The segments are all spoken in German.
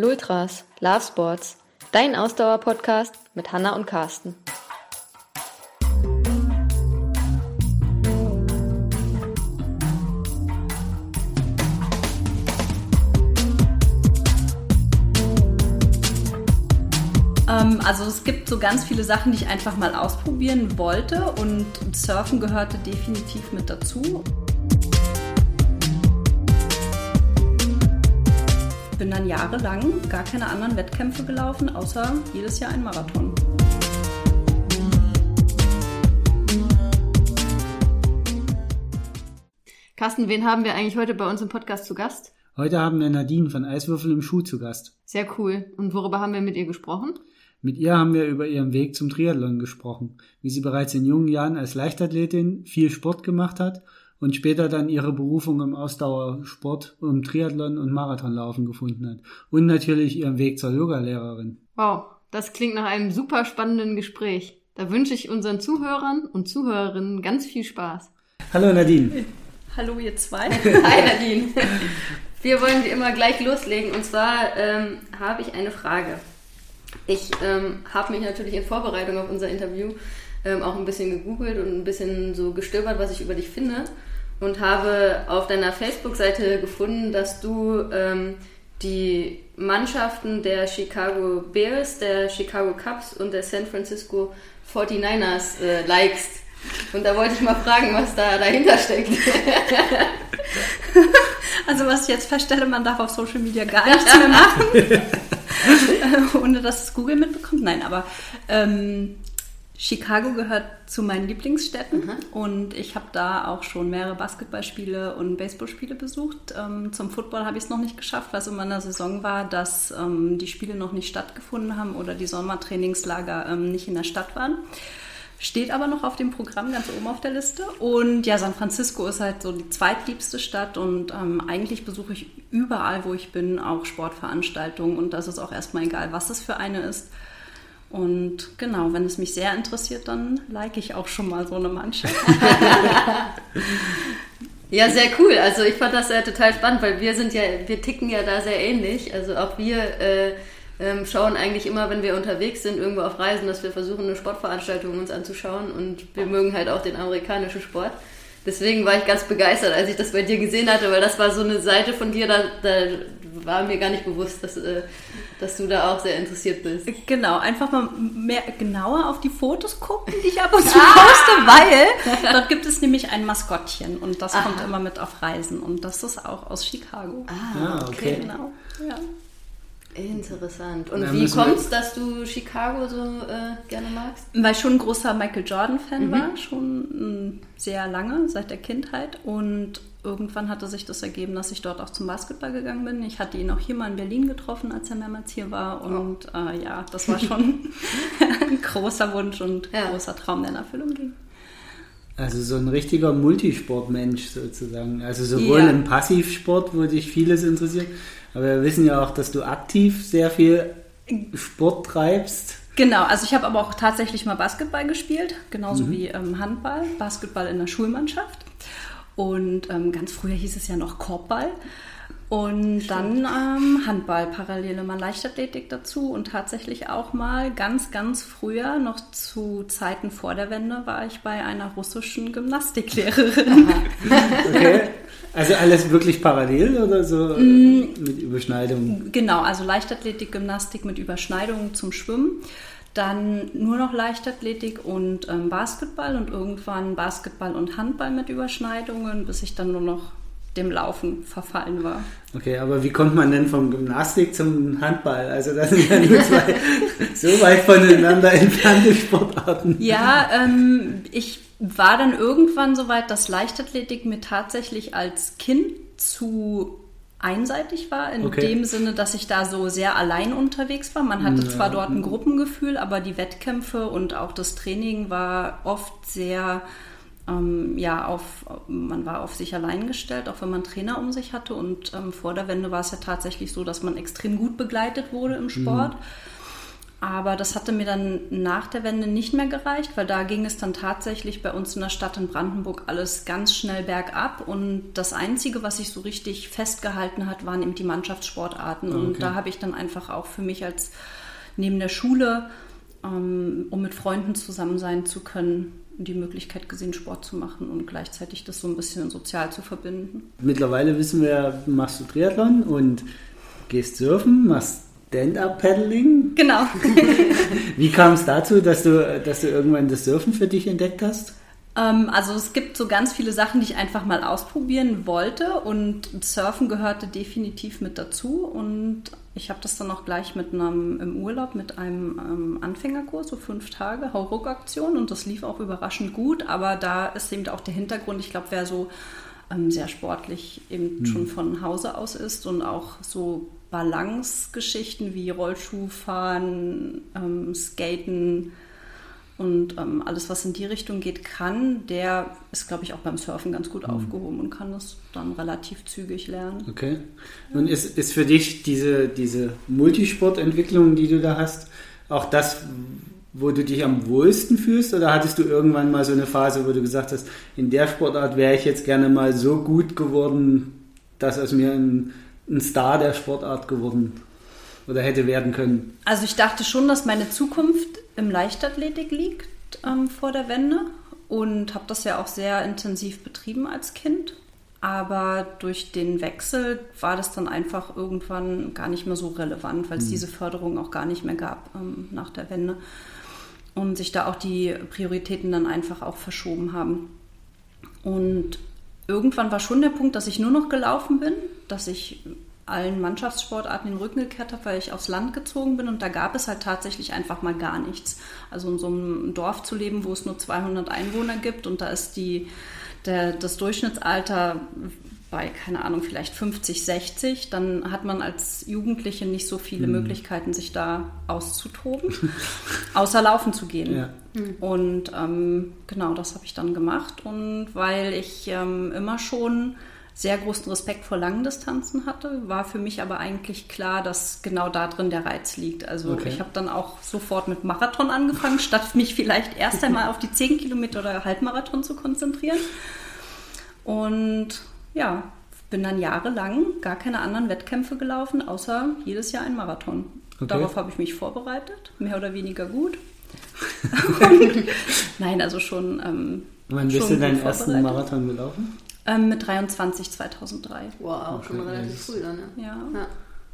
Lultras, Love Sports, dein Ausdauer-Podcast mit Hanna und Carsten. Ähm, also es gibt so ganz viele Sachen, die ich einfach mal ausprobieren wollte und Surfen gehörte definitiv mit dazu. Bin dann jahrelang gar keine anderen Wettkämpfe gelaufen, außer jedes Jahr ein Marathon. Carsten, wen haben wir eigentlich heute bei uns im Podcast zu Gast? Heute haben wir Nadine von Eiswürfel im Schuh zu Gast. Sehr cool. Und worüber haben wir mit ihr gesprochen? Mit ihr haben wir über ihren Weg zum Triathlon gesprochen, wie sie bereits in jungen Jahren als Leichtathletin viel Sport gemacht hat und später dann ihre Berufung im Ausdauersport, um Triathlon und Marathonlaufen gefunden hat. Und natürlich ihren Weg zur Yogalehrerin. Wow, das klingt nach einem super spannenden Gespräch. Da wünsche ich unseren Zuhörern und Zuhörerinnen ganz viel Spaß. Hallo Nadine. Hallo ihr zwei. Hi Nadine. Wir wollen wie immer gleich loslegen und zwar ähm, habe ich eine Frage. Ich ähm, habe mich natürlich in Vorbereitung auf unser Interview ähm, auch ein bisschen gegoogelt und ein bisschen so gestöbert, was ich über dich finde und habe auf deiner Facebook-Seite gefunden, dass du ähm, die Mannschaften der Chicago Bears, der Chicago Cubs und der San Francisco 49ers äh, likest. Und da wollte ich mal fragen, was da dahinter steckt. Also was ich jetzt feststelle, man darf auf Social Media gar nichts mehr machen, ohne dass es Google mitbekommt. Nein, aber ähm, Chicago gehört zu meinen Lieblingsstädten mhm. und ich habe da auch schon mehrere Basketballspiele und Baseballspiele besucht. Ähm, zum Football habe ich es noch nicht geschafft, weil es in meiner Saison war, dass ähm, die Spiele noch nicht stattgefunden haben oder die Sommertrainingslager ähm, nicht in der Stadt waren. Steht aber noch auf dem Programm ganz oben auf der Liste. Und ja, San Francisco ist halt so die zweitliebste Stadt und ähm, eigentlich besuche ich überall, wo ich bin, auch Sportveranstaltungen und das ist auch erstmal egal, was es für eine ist. Und genau, wenn es mich sehr interessiert, dann like ich auch schon mal so eine Mannschaft. ja, sehr cool. Also ich fand das ja total spannend, weil wir sind ja, wir ticken ja da sehr ähnlich. Also auch wir äh, ähm, schauen eigentlich immer, wenn wir unterwegs sind, irgendwo auf Reisen, dass wir versuchen, eine Sportveranstaltung uns anzuschauen und wir mögen halt auch den amerikanischen Sport. Deswegen war ich ganz begeistert, als ich das bei dir gesehen hatte, weil das war so eine Seite von dir, da, da war mir gar nicht bewusst, dass, äh, dass du da auch sehr interessiert bist. Genau, einfach mal mehr genauer auf die Fotos gucken, die ich ab und zu ah! poste, weil dort gibt es nämlich ein Maskottchen und das Aha. kommt immer mit auf Reisen und das ist auch aus Chicago. Ah, okay. okay. Genau, ja. Interessant. Und ja, wie kommt es, dass du Chicago so äh, gerne magst? Weil ich schon ein großer Michael Jordan-Fan mhm. war, schon äh, sehr lange, seit der Kindheit. Und irgendwann hatte sich das ergeben, dass ich dort auch zum Basketball gegangen bin. Ich hatte ihn auch hier mal in Berlin getroffen, als er mehrmals hier war. Und oh. äh, ja, das war schon ein großer Wunsch und ja. großer Traum, der in Erfüllung ging. Also so ein richtiger Multisportmensch sozusagen. Also sowohl ja. im Passivsport, wo dich vieles interessiert, aber wir wissen ja auch, dass du aktiv sehr viel Sport treibst. Genau, also ich habe aber auch tatsächlich mal Basketball gespielt, genauso mhm. wie ähm, Handball, Basketball in der Schulmannschaft. Und ähm, ganz früher hieß es ja noch Korbball. Und Stimmt. dann ähm, Handball, parallel immer Leichtathletik dazu und tatsächlich auch mal ganz, ganz früher, noch zu Zeiten vor der Wende, war ich bei einer russischen Gymnastiklehrerin. okay. Also alles wirklich parallel oder so mm, mit Überschneidungen? Genau, also Leichtathletik, Gymnastik mit Überschneidungen zum Schwimmen. Dann nur noch Leichtathletik und ähm, Basketball und irgendwann Basketball und Handball mit Überschneidungen, bis ich dann nur noch dem Laufen verfallen war. Okay, aber wie kommt man denn vom Gymnastik zum Handball? Also das sind ja nur zwei so weit voneinander entfernte Sportarten. Ja, ähm, ich war dann irgendwann so weit, dass Leichtathletik mir tatsächlich als Kind zu einseitig war, in okay. dem Sinne, dass ich da so sehr allein unterwegs war. Man hatte ja. zwar dort ein Gruppengefühl, aber die Wettkämpfe und auch das Training war oft sehr ähm, ja, auf, man war auf sich allein gestellt, auch wenn man Trainer um sich hatte. Und ähm, vor der Wende war es ja tatsächlich so, dass man extrem gut begleitet wurde im Sport. Mhm. Aber das hatte mir dann nach der Wende nicht mehr gereicht, weil da ging es dann tatsächlich bei uns in der Stadt in Brandenburg alles ganz schnell bergab. Und das Einzige, was sich so richtig festgehalten hat, waren eben die Mannschaftssportarten. Okay. Und da habe ich dann einfach auch für mich als neben der Schule, ähm, um mit Freunden zusammen sein zu können, die Möglichkeit gesehen, Sport zu machen und gleichzeitig das so ein bisschen sozial zu verbinden. Mittlerweile wissen wir, machst du Triathlon und gehst surfen, machst Stand-up-Paddling? Genau. Wie kam es dazu, dass du, dass du irgendwann das Surfen für dich entdeckt hast? Ähm, also es gibt so ganz viele Sachen, die ich einfach mal ausprobieren wollte und Surfen gehörte definitiv mit dazu und ich habe das dann auch gleich mit einem im Urlaub mit einem ähm, Anfängerkurs, so fünf Tage, Hauruck-Aktion und das lief auch überraschend gut, aber da ist eben auch der Hintergrund, ich glaube, wer so sehr sportlich eben hm. schon von Hause aus ist und auch so Balance-Geschichten wie Rollschuhfahren, ähm, Skaten und ähm, alles, was in die Richtung geht, kann, der ist, glaube ich, auch beim Surfen ganz gut mhm. aufgehoben und kann das dann relativ zügig lernen. Okay. Und ist, ist für dich diese, diese Multisportentwicklung, die du da hast, auch das, wo du dich am wohlsten fühlst? Oder hattest du irgendwann mal so eine Phase, wo du gesagt hast, in der Sportart wäre ich jetzt gerne mal so gut geworden, dass aus mir ein ein Star der Sportart geworden oder hätte werden können? Also ich dachte schon, dass meine Zukunft im Leichtathletik liegt ähm, vor der Wende und habe das ja auch sehr intensiv betrieben als Kind. Aber durch den Wechsel war das dann einfach irgendwann gar nicht mehr so relevant, weil es mhm. diese Förderung auch gar nicht mehr gab ähm, nach der Wende. Und sich da auch die Prioritäten dann einfach auch verschoben haben. Und irgendwann war schon der Punkt, dass ich nur noch gelaufen bin, dass ich allen Mannschaftssportarten den Rücken gekehrt habe, weil ich aufs Land gezogen bin und da gab es halt tatsächlich einfach mal gar nichts. Also in so einem Dorf zu leben, wo es nur 200 Einwohner gibt und da ist die, der, das Durchschnittsalter bei, keine Ahnung, vielleicht 50, 60, dann hat man als Jugendliche nicht so viele mhm. Möglichkeiten, sich da auszutoben, außer laufen zu gehen. Ja. Mhm. Und ähm, genau, das habe ich dann gemacht. Und weil ich ähm, immer schon sehr großen Respekt vor langen Distanzen hatte, war für mich aber eigentlich klar, dass genau da drin der Reiz liegt. Also okay. ich habe dann auch sofort mit Marathon angefangen, statt mich vielleicht erst einmal auf die 10 Kilometer oder Halbmarathon zu konzentrieren. Und ja, bin dann jahrelang gar keine anderen Wettkämpfe gelaufen, außer jedes Jahr ein Marathon. Okay. Darauf habe ich mich vorbereitet, mehr oder weniger gut. nein, also schon. Ähm, Wann bist du deinen ersten Marathon gelaufen? Ähm, mit 23 2003. Wow, okay. schon relativ früh dann, ja. ja. ja.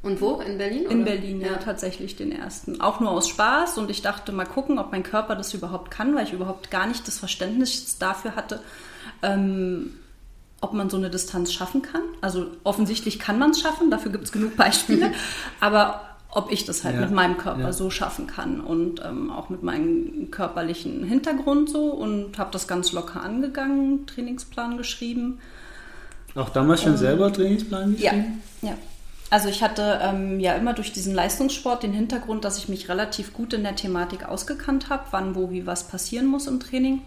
Und wo? In Berlin? In Berlin, ja, ja, tatsächlich den ersten. Auch nur aus Spaß und ich dachte mal gucken, ob mein Körper das überhaupt kann, weil ich überhaupt gar nicht das Verständnis dafür hatte, ähm, ob man so eine Distanz schaffen kann. Also offensichtlich kann man es schaffen, dafür gibt es genug Beispiele. aber ob ich das halt ja. mit meinem Körper ja. so schaffen kann und ähm, auch mit meinem körperlichen Hintergrund so und habe das ganz locker angegangen, Trainingsplan geschrieben. Auch damals schon um, selber Trainingsplan geschrieben? Ja, ja. Also ich hatte ähm, ja immer durch diesen Leistungssport den Hintergrund, dass ich mich relativ gut in der Thematik ausgekannt habe, wann, wo, wie was passieren muss im Training.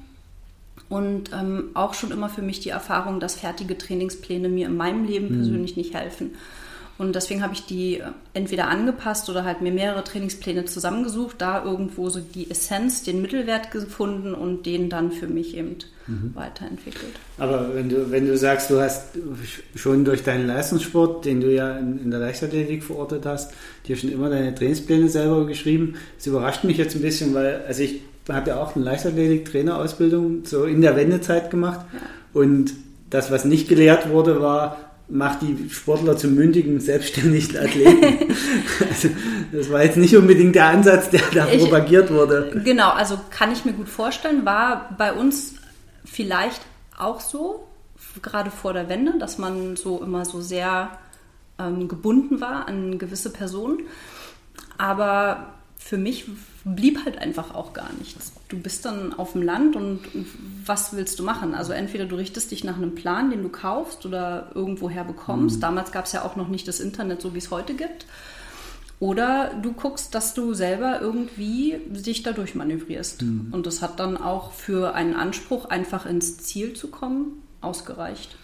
Und ähm, auch schon immer für mich die Erfahrung, dass fertige Trainingspläne mir in meinem Leben mhm. persönlich nicht helfen. Und deswegen habe ich die entweder angepasst oder halt mir mehrere Trainingspläne zusammengesucht, da irgendwo so die Essenz, den Mittelwert gefunden und den dann für mich eben mhm. weiterentwickelt. Aber wenn du, wenn du sagst, du hast schon durch deinen Leistungssport, den du ja in, in der Leichtathletik verortet hast, dir schon immer deine Trainingspläne selber geschrieben, das überrascht mich jetzt ein bisschen, weil also ich habe ja auch eine Leichtathletik-Trainerausbildung so in der Wendezeit gemacht ja. und das, was nicht gelehrt wurde, war, macht die Sportler zu mündigen, selbstständigen Athleten. also, das war jetzt nicht unbedingt der Ansatz, der da ich, propagiert wurde. Genau, also kann ich mir gut vorstellen, war bei uns vielleicht auch so, gerade vor der Wende, dass man so immer so sehr ähm, gebunden war an gewisse Personen. Aber für mich blieb halt einfach auch gar nichts. Du bist dann auf dem Land und was willst du machen? Also entweder du richtest dich nach einem Plan, den du kaufst oder irgendwoher bekommst. Mhm. Damals gab es ja auch noch nicht das Internet, so wie es heute gibt. Oder du guckst, dass du selber irgendwie dich dadurch manövrierst. Mhm. Und das hat dann auch für einen Anspruch, einfach ins Ziel zu kommen, ausgereicht.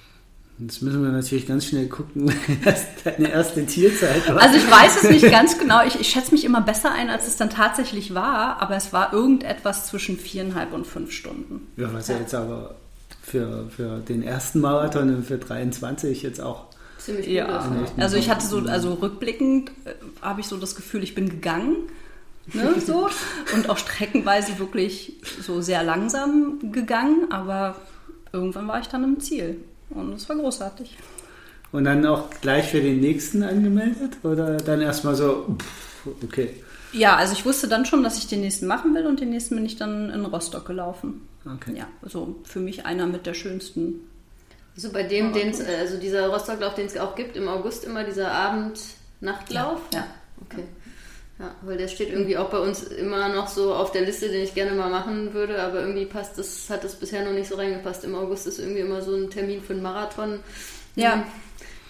Jetzt müssen wir natürlich ganz schnell gucken, was deine erste Zielzeit war. Also ich weiß es nicht ganz genau. Ich, ich schätze mich immer besser ein, als es dann tatsächlich war, aber es war irgendetwas zwischen viereinhalb und fünf Stunden. Ja, was ja jetzt aber für, für den ersten Marathon und für 23 jetzt auch. Ziemlich gut Ja, ist, ne? also ich hatte so, also rückblickend äh, habe ich so das Gefühl, ich bin gegangen. Ne, so. Und auch streckenweise wirklich so sehr langsam gegangen, aber irgendwann war ich dann im Ziel. Und es war großartig. Und dann auch gleich für den nächsten angemeldet? Oder dann erstmal so, pff, okay. Ja, also ich wusste dann schon, dass ich den nächsten machen will und den nächsten bin ich dann in Rostock gelaufen. okay. Ja, also für mich einer mit der schönsten. So bei dem, den's, äh, also dieser Rostocklauf, den es auch gibt, im August immer dieser Abend-Nachtlauf. Ja. Okay. Ja, weil der steht irgendwie auch bei uns immer noch so auf der Liste, den ich gerne mal machen würde, aber irgendwie passt das, hat das bisher noch nicht so reingepasst. Im August ist irgendwie immer so ein Termin für einen Marathon. Ja. Hm.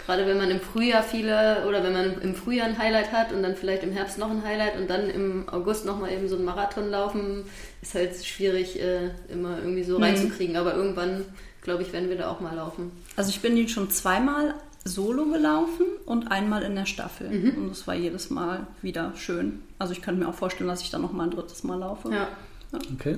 Gerade wenn man im Frühjahr viele oder wenn man im Frühjahr ein Highlight hat und dann vielleicht im Herbst noch ein Highlight und dann im August nochmal eben so einen Marathon laufen, ist halt schwierig, äh, immer irgendwie so reinzukriegen. Aber irgendwann, glaube ich, werden wir da auch mal laufen. Also ich bin ihn schon zweimal solo gelaufen und einmal in der Staffel. Mhm. Und das war jedes Mal wieder schön. Also ich könnte mir auch vorstellen, dass ich dann noch mal ein drittes Mal laufe. Ja. Okay.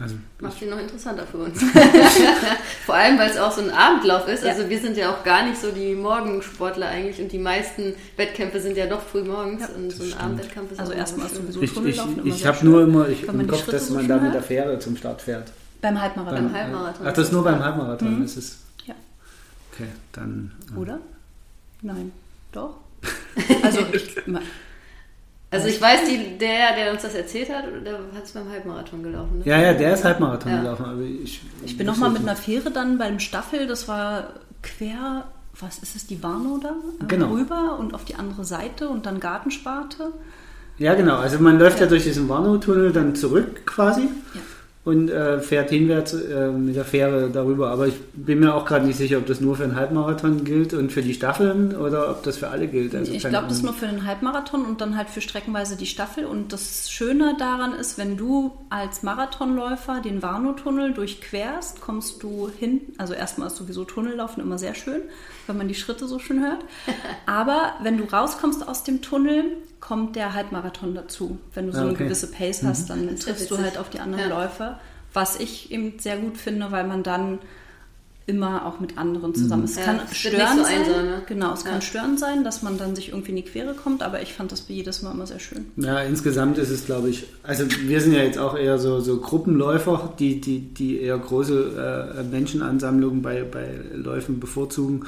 Also, Macht ihn noch interessanter für uns. Vor allem, weil es auch so ein Abendlauf ist. Also wir sind ja auch gar nicht so die Morgensportler eigentlich und die meisten Wettkämpfe sind ja doch früh morgens und so ein. Abendwettkampf ist Also erstmal sowieso ich ich, ich habe schön. nur immer ich, im Kopf, dass so man da mit der Fähre zum Start fährt. Beim Halbmarathon. Beim Halbmarathon. Ach, das ist nur beim Halbmarathon. Mhm. Ist, Ja. Okay, dann. äh, Oder? Nein. Doch? Also ich. Also ich weiß, die, der, der uns das erzählt hat, der hat es beim Halbmarathon gelaufen. Ne? Ja, ja, der ist Halbmarathon Ja. gelaufen. Aber ich, Ich bin noch mal mit einer Fähre dann beim Staffel, das war quer, was ist es, die Warnow da? Äh, Genau. Rüber und auf die andere Seite und dann Gartensparte. Ja, genau. Also man läuft ja, durch diesen Warnow-Tunnel dann zurück quasi Ja. Und äh, fährt hinwärts äh, mit der Fähre darüber. Aber ich bin mir auch gerade nicht sicher, ob das nur für einen Halbmarathon gilt und für die Staffeln oder ob das für alle gilt. Also ich glaube, das ist nur für den Halbmarathon und dann halt für streckenweise die Staffel. Und das Schöne daran ist, wenn du als Marathonläufer den Warnow-Tunnel durchquerst, kommst du hin. Also erstmal ist sowieso Tunnellaufen immer sehr schön, wenn man die Schritte so schön hört. Aber wenn du rauskommst aus dem Tunnel, kommt der Halbmarathon dazu. Wenn du so Ah, eine okay. gewisse Pace hast, dann ist ja triffst du halt auf die anderen Ja. Läufer. Was ich eben sehr gut finde, weil man dann immer auch mit anderen zusammen ist. Es Ja, kann störend so sein. einsam, ne? Genau, es Ja. kann störend sein, dass man dann sich irgendwie in die Quere kommt, aber ich fand das jedes Mal immer sehr schön. Ja, insgesamt ist es, glaube ich, also wir sind ja jetzt auch eher so, so Gruppenläufer, die, die, die eher große äh, Menschenansammlungen bei, bei Läufen bevorzugen.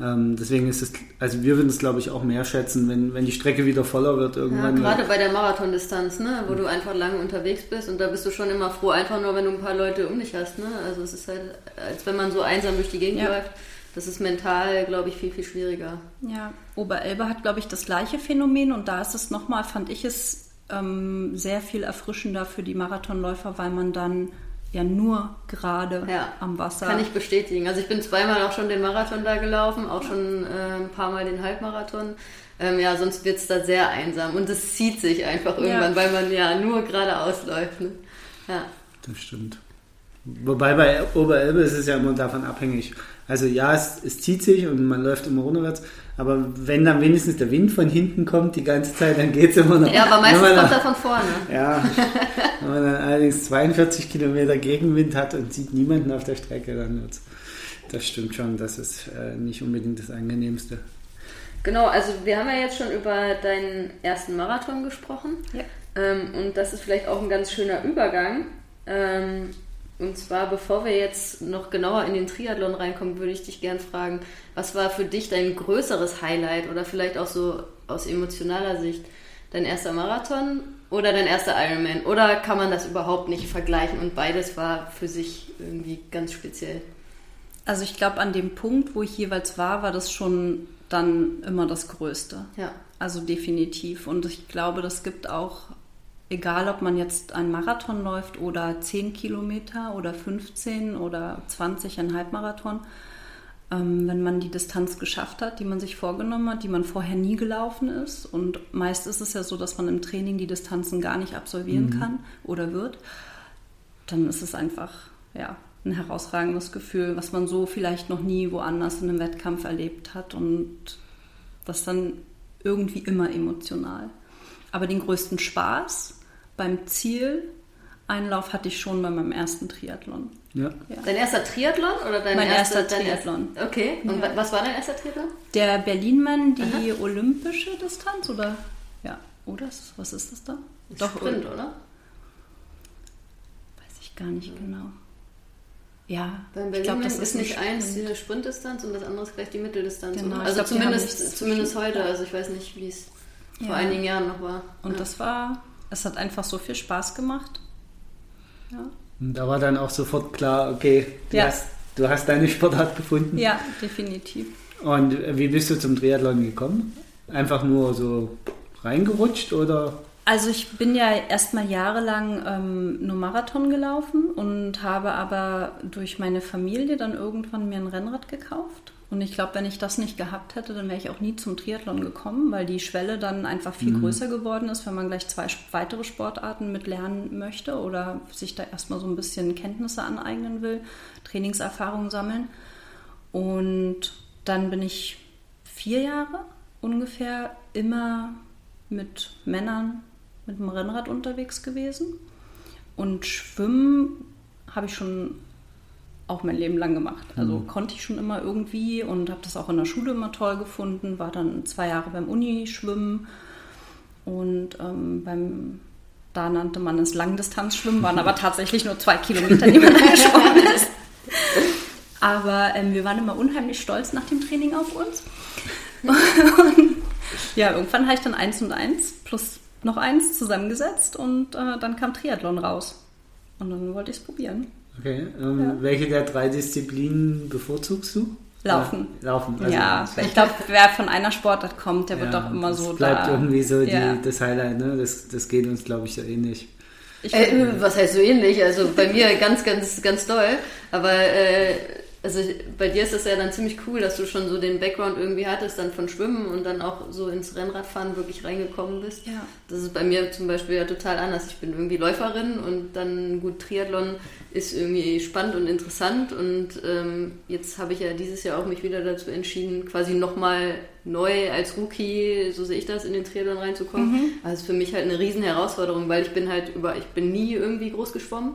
Ähm, deswegen ist es, also wir würden es, glaube ich, auch mehr schätzen, wenn, wenn die Strecke wieder voller wird Ja, irgendwann. gerade bei der Marathondistanz, ne, wo du einfach lange unterwegs bist und da bist du schon immer froh, einfach nur, wenn du ein paar Leute um dich hast. Ne? Also es ist halt, als wenn man so einsam durch die Gegend Ja. läuft. Das ist mental, glaube ich, viel, viel schwieriger. Ja, Oberelbe hat, glaube ich, das gleiche Phänomen und da ist es nochmal, fand ich es ähm, sehr viel erfrischender für die Marathonläufer, weil man dann ja nur gerade Ja, am Wasser. Kann ich bestätigen. Also ich bin zweimal auch schon den Marathon da gelaufen, auch schon äh, ein paar Mal den Halbmarathon. Ähm, ja, sonst wird es da sehr einsam und es zieht sich einfach irgendwann, Ja. weil man ja nur geradeaus läuft. Ne? Ja. Das stimmt. Wobei bei Oberelbe ist es ja immer davon abhängig. Also ja, es, es zieht sich und man läuft immer runterwärts, aber wenn dann wenigstens der Wind von hinten kommt die ganze Zeit, dann geht es immer noch. ja, aber meistens kommt dann- er von vorne. Ja, wenn man dann allerdings 42 Kilometer Gegenwind hat und sieht niemanden auf der Strecke, dann wird's. Das stimmt schon, das ist äh, nicht unbedingt das Angenehmste. Genau, also wir haben ja jetzt schon über deinen ersten Marathon gesprochen. Ja. Ähm, und das ist vielleicht auch ein ganz schöner Übergang. Ähm, und zwar, bevor wir jetzt noch genauer in den Triathlon reinkommen, würde ich dich gern fragen, was war für dich dein größeres Highlight oder vielleicht auch so aus emotionaler Sicht dein erster Marathon oder dein erster Ironman? Oder kann man das überhaupt nicht vergleichen und beides war für sich irgendwie ganz speziell? Also ich glaube, an dem Punkt, wo ich jeweils war, war das schon dann immer das Größte. Ja. Also definitiv. Und ich glaube, das gibt auch, egal ob man jetzt einen Marathon läuft oder 10 Kilometer oder 15 oder 20, ein Halbmarathon, ähm, wenn man die Distanz geschafft hat, die man sich vorgenommen hat, die man vorher nie gelaufen ist. Und meist ist es ja so, dass man im Training die Distanzen gar nicht absolvieren kann oder wird. Dann ist es einfach, ja, ein herausragendes Gefühl, was man so vielleicht noch nie woanders in einem Wettkampf erlebt hat und das dann irgendwie immer emotional. Aber den größten Spaß beim Zieleinlauf hatte ich schon bei meinem ersten Triathlon. Ja. Ja. Dein erster Triathlon oder dein Mein erster, erster dein Triathlon. Erst, okay, und Ja. wa- was war dein erster Triathlon? Der Berlinmann, die olympische Distanz oder ja, oder ist- was ist das da? Sprint, oder? weiß ich gar nicht genau. Ja, Beim ich Berlin glaube, das ist, ist nicht eins diese Sprintdistanz und das andere ist gleich die Mitteldistanz. Genau, oder? Also glaub, die zumindest, zumindest heute. Also ich weiß nicht, wie es vor Ja. einigen Jahren noch war. Und ja. das war, es hat einfach so viel Spaß gemacht. Ja, Und da war dann auch sofort klar, okay, du, Ja. hast, du hast deine Sportart gefunden. ja definitiv. Und wie bist du zum Triathlon gekommen? Einfach nur so reingerutscht oder? Also ich bin ja erstmal jahrelang ähm, nur Marathon gelaufen und habe aber durch meine Familie dann irgendwann mir ein Rennrad gekauft. Und ich glaube, wenn ich das nicht gehabt hätte, dann wäre ich auch nie zum Triathlon gekommen, weil die Schwelle dann einfach viel größer geworden ist, wenn man gleich zwei weitere Sportarten mit lernen möchte oder sich da erstmal so ein bisschen Kenntnisse aneignen will, Trainingserfahrung sammeln. Und dann bin ich vier Jahre ungefähr immer mit Männern mit dem Rennrad unterwegs gewesen. Und Schwimmen habe ich schon auch mein Leben lang gemacht. Also konnte ich schon immer irgendwie und habe das auch in der Schule immer toll gefunden. War dann zwei Jahre beim Uni-Schwimmen und ähm, beim da nannte man es Langdistanzschwimmen, waren aber tatsächlich nur zwei Kilometer, die man da geschwommen ist. Aber ähm, wir waren immer unheimlich stolz nach dem Training auf uns. Und ja, irgendwann habe ich dann eins und eins plus noch eins zusammengesetzt und äh, dann kam Triathlon raus. Und dann wollte ich es probieren. Okay. Ähm, Ja. Welche der drei Disziplinen bevorzugst du? Laufen. Ja, laufen. also- ja, ich glaube, wer von einer Sportart kommt, der wird Ja, doch immer das so bleibt da. irgendwie so ja. die, das Highlight, ne? Das, das geht uns, glaube ich, so ähnlich. Ich Äh, was heißt so ähnlich? Also bei mir ganz, ganz, ganz doll. Aber äh, also bei dir ist das ja dann ziemlich cool, dass du schon so den Background irgendwie hattest, dann von Schwimmen und dann auch so ins Rennradfahren wirklich reingekommen bist. Ja. Das ist bei mir zum Beispiel ja total anders. Ich bin irgendwie Läuferin und dann gut Triathlon ist irgendwie spannend und interessant und ähm, jetzt habe ich ja dieses Jahr auch mich wieder dazu entschieden, quasi nochmal neu als Rookie, so sehe ich das, in den Triathlon reinzukommen. Also ist für mich halt eine riesen Herausforderung, weil ich bin halt über, ich bin nie irgendwie groß geschwommen.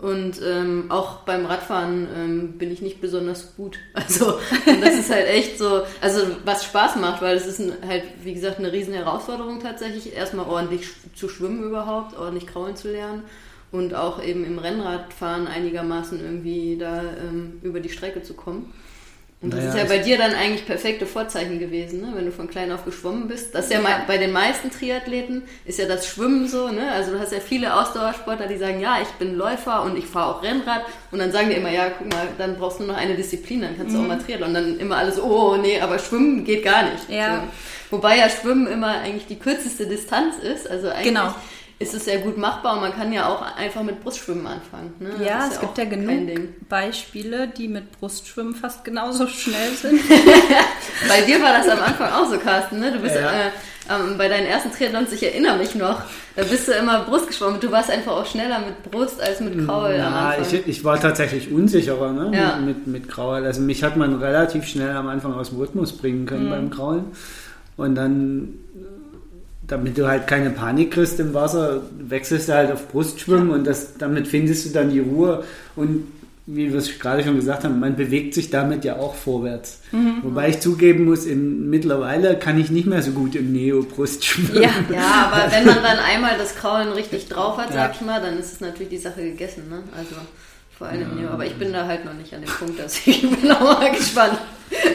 Und ähm, auch beim Radfahren ähm, bin ich nicht besonders gut. Also das ist halt echt so, also was Spaß macht, weil es ist ein, halt, wie gesagt, eine riesen Herausforderung tatsächlich, erstmal ordentlich zu schwimmen überhaupt, ordentlich kraulen zu lernen und auch eben im Rennradfahren einigermaßen irgendwie da ähm, über die Strecke zu kommen. Und das Naja, ist ja bei dir dann eigentlich perfekte Vorzeichen gewesen, ne? wenn du von klein auf geschwommen bist. Das ist ja, mei- bei den meisten Triathleten ist ja das Schwimmen so, ne? Also du hast ja viele Ausdauersportler, die sagen, ja, ich bin Läufer und ich fahre auch Rennrad und dann sagen die immer, ja, guck mal, dann brauchst du nur noch eine Disziplin, dann kannst du auch mal Triathlon. Und dann immer alles, oh nee, aber Schwimmen geht gar nicht. Ja. So. Wobei ja Schwimmen immer eigentlich die kürzeste Distanz ist. Also eigentlich Genau. Ist es ja gut machbar und man kann ja auch einfach mit Brustschwimmen anfangen. Ne? Ja, es gibt auch ja genug Ding. Beispiele, die mit Brustschwimmen fast genauso schnell sind. Bei dir war das am Anfang auch so, Carsten, ne? Du bist Ja. äh, ähm, bei deinen ersten Triathlons, ich erinnere mich noch, da bist du immer Brust geschwommen. Du warst einfach auch schneller mit Brust als mit Kraul am Ja, Anfang. ich, ich war tatsächlich unsicherer ne? Ja. mit, mit, mit Krauel. Also mich hat man relativ schnell am Anfang aus dem Rhythmus bringen können Mhm. beim Kraulen. Und dann, damit du halt keine Panik kriegst im Wasser, wechselst du halt auf Brustschwimmen und das, damit findest du dann die Ruhe. Und wie wir es gerade schon gesagt haben, man bewegt sich damit ja auch vorwärts. Mhm. Wobei ich zugeben muss, in, mittlerweile kann ich nicht mehr so gut im Neo-Brust schwimmen. ja. ja, aber wenn man dann einmal das Kraulen richtig drauf hat, Ja. sag ich mal, dann ist es natürlich die Sache gegessen. Ne? Also vor allem, ja. aber ich bin da halt noch nicht an dem Punkt, dass ich bin auch mal gespannt.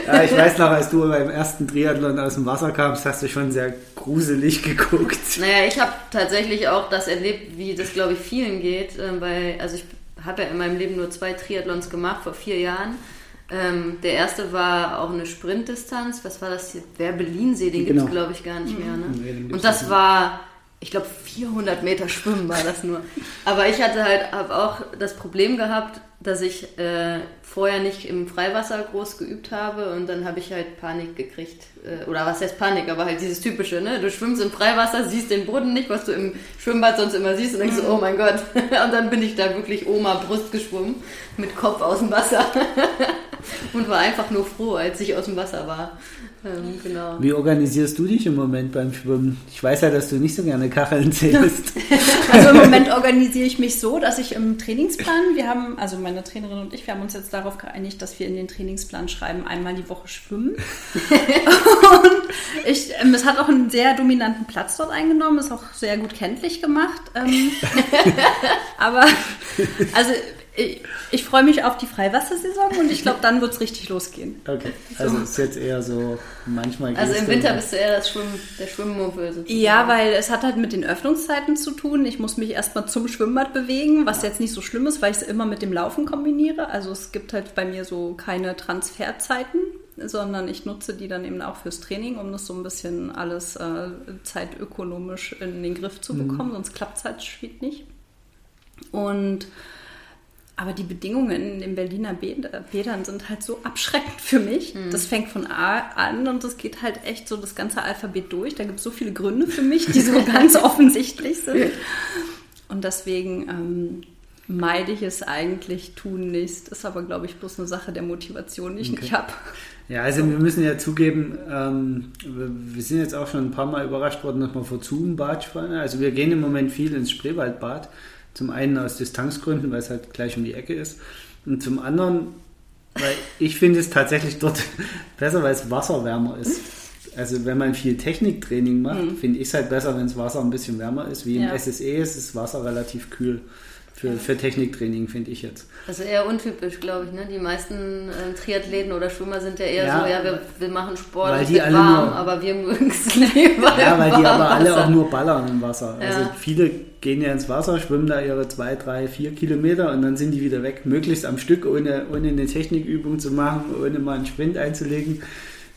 Ja, ich weiß noch, als du beim ersten Triathlon aus dem Wasser kamst, hast du schon sehr gruselig geguckt. Naja, ich habe tatsächlich auch das erlebt, wie das, glaube ich, vielen geht, äh, weil, also ich habe ja in meinem Leben nur zwei Triathlons gemacht, vor vier Jahren. Ähm, der erste war auch eine Sprintdistanz. Was war das hier? Wer Berlinsee, den Genau. gibt's glaube ich, gar nicht mehr. Nee, den Ne? gibt's Und das war, ich glaube 400 Meter Schwimmen war das nur. Aber ich hatte halt auch das Problem gehabt, dass ich äh, vorher nicht im Freiwasser groß geübt habe und dann habe ich halt Panik gekriegt. Äh, oder was heißt Panik, aber halt dieses typische, ne? Du schwimmst im Freiwasser, siehst den Boden nicht, was du im Schwimmbad sonst immer siehst und denkst so, oh mein Gott. und dann bin ich da wirklich Oma Brust geschwommen, mit Kopf aus dem Wasser. und war einfach nur froh, als ich aus dem Wasser war. Ähm, genau. Wie organisierst du dich im Moment beim Schwimmen? Ich weiß ja, dass du nicht so gerne Kacheln zählst. also im Moment organisiere ich mich so, dass ich im Trainingsplan, wir haben, also meine Trainerin und ich, wir haben uns jetzt darauf geeinigt, dass wir in den Trainingsplan schreiben, einmal die Woche schwimmen. und ich, ähm, es hat auch einen sehr dominanten Platz dort eingenommen, ist auch sehr gut kenntlich gemacht. Ähm, aber also ich, ich freue mich auf die Freiwassersaison und ich glaube, dann wird es richtig losgehen. Okay, also so. ist jetzt eher so manchmal. Also im Winter bist du eher das Schwimmen, der Schwimmmuffel sozusagen. Ja, weil es hat halt mit den Öffnungszeiten zu tun. Ich muss mich erstmal zum Schwimmbad bewegen, was jetzt nicht so schlimm ist, weil ich es immer mit dem Laufen kombiniere. Also es gibt halt bei mir so keine Transferzeiten, sondern ich nutze die dann eben auch fürs Training, um das so ein bisschen alles äh, zeitökonomisch in den Griff zu mhm. bekommen, mhm. sonst klappt es halt nicht. Und aber die Bedingungen in den Berliner Bädern sind halt so abschreckend für mich. Mhm. Das fängt von A an und das geht halt echt so das ganze Alphabet durch. Da gibt es so viele Gründe für mich, die so ganz offensichtlich sind. Und deswegen ähm, meide ich es eigentlich tunlichst. Ist aber, glaube ich, bloß eine Sache der Motivation, die ich okay. nicht habe. Ja, also wir müssen ja zugeben, ähm, wir sind jetzt auch schon ein paar Mal überrascht worden, dass wir vor Zoom Bad fahren. Also wir gehen im Moment viel ins Spreewaldbad. Zum einen aus Distanzgründen, weil es halt gleich um die Ecke ist. Und zum anderen, weil ich finde es tatsächlich dort besser, weil es wasserwärmer ist. Also wenn man viel Techniktraining macht, mhm. finde ich es halt besser, wenn das Wasser ein bisschen wärmer ist. Wie im ja. SSE ist das Wasser relativ kühl für, für Techniktraining, finde ich jetzt. Also eher untypisch, glaube ich. Ne? Die meisten äh, Triathleten oder Schwimmer sind ja eher ja, so, ja, wir, wir machen Sport, weil die alle warm, nur, aber wir mögen es lieber. Ja, weil die aber alle auch nur ballern im Wasser. Ja. Also viele gehen ja ins Wasser, schwimmen da ihre zwei, drei, vier Kilometer und dann sind die wieder weg. Möglichst am Stück, ohne, ohne eine Technikübung zu machen, ohne mal einen Sprint einzulegen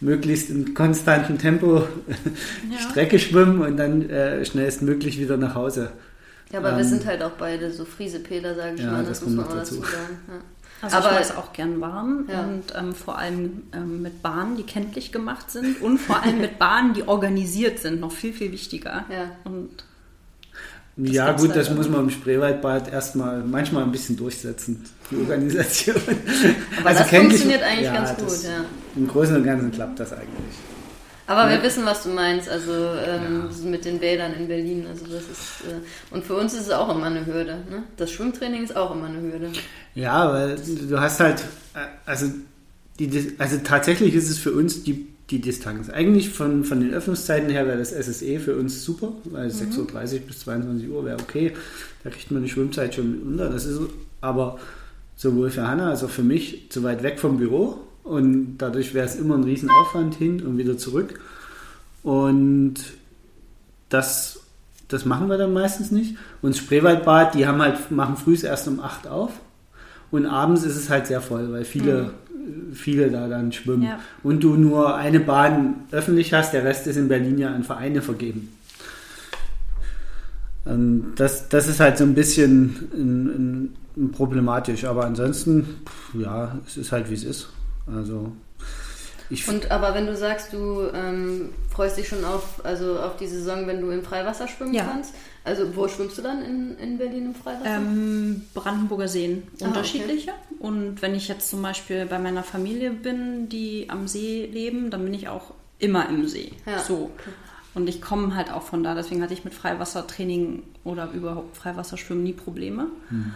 möglichst in konstantem Tempo ja. Strecke schwimmen und dann äh, schnellstmöglich wieder nach Hause. Ja, aber ähm, wir sind halt auch beide so Friesepeter, sage ich ja, mal, das, das muss man auch dazu sagen. Ja. Also aber, ich mag auch gern warm ja. und ähm, vor allem ähm, mit Bahnen, die kenntlich gemacht sind und vor allem mit Bahnen, die organisiert sind, noch viel, viel wichtiger. Ja. Und ja, gut, das muss man im Spreewaldbad erstmal manchmal ein bisschen durchsetzen, die Organisation. Aber also das funktioniert eigentlich ja, ganz gut, ja. Im Großen und Ganzen klappt das eigentlich. Aber ja. wir wissen, was du meinst, also ähm, ja. mit den Bädern in Berlin. Also das ist, äh, und für uns ist es auch immer eine Hürde. Ne? Das Schwimmtraining ist auch immer eine Hürde. Ja, weil du hast halt, äh, also, die, also tatsächlich ist es für uns die, die Distanz. Eigentlich von, von den Öffnungszeiten her wäre das SSE für uns super, weil mhm. 6.30 Uhr bis 22 Uhr wäre okay. Da kriegt man die Schwimmzeit schon unter. Das ist aber sowohl für Hanna als auch für mich zu weit weg vom Büro und dadurch wäre es immer ein Riesenaufwand hin und wieder zurück. Und das, das machen wir dann meistens nicht. Und das Spreewaldbad, die haben halt, machen früh erst um 8 auf. Und abends ist es halt sehr voll, weil viele, mhm. viele da dann schwimmen. Ja. Und du nur eine Bahn öffentlich hast, der Rest ist in Berlin ja an Vereine vergeben. Das, das ist halt so ein bisschen ein, ein problematisch, aber ansonsten, ja, es ist halt wie es ist. Also ich und aber wenn du sagst, du ähm, freust dich schon auf, also auf die Saison, wenn du im Freiwasser schwimmen ja. kannst. Also wo schwimmst du dann in, in Berlin im Freiwasser? Ähm, Brandenburger Seen, ah, unterschiedliche. Okay. Und wenn ich jetzt zum Beispiel bei meiner Familie bin, die am See leben, dann bin ich auch immer im See. Ja. So. Und ich komme halt auch von da, deswegen hatte ich mit Freiwassertraining oder überhaupt Freiwasserschwimmen nie Probleme. Hm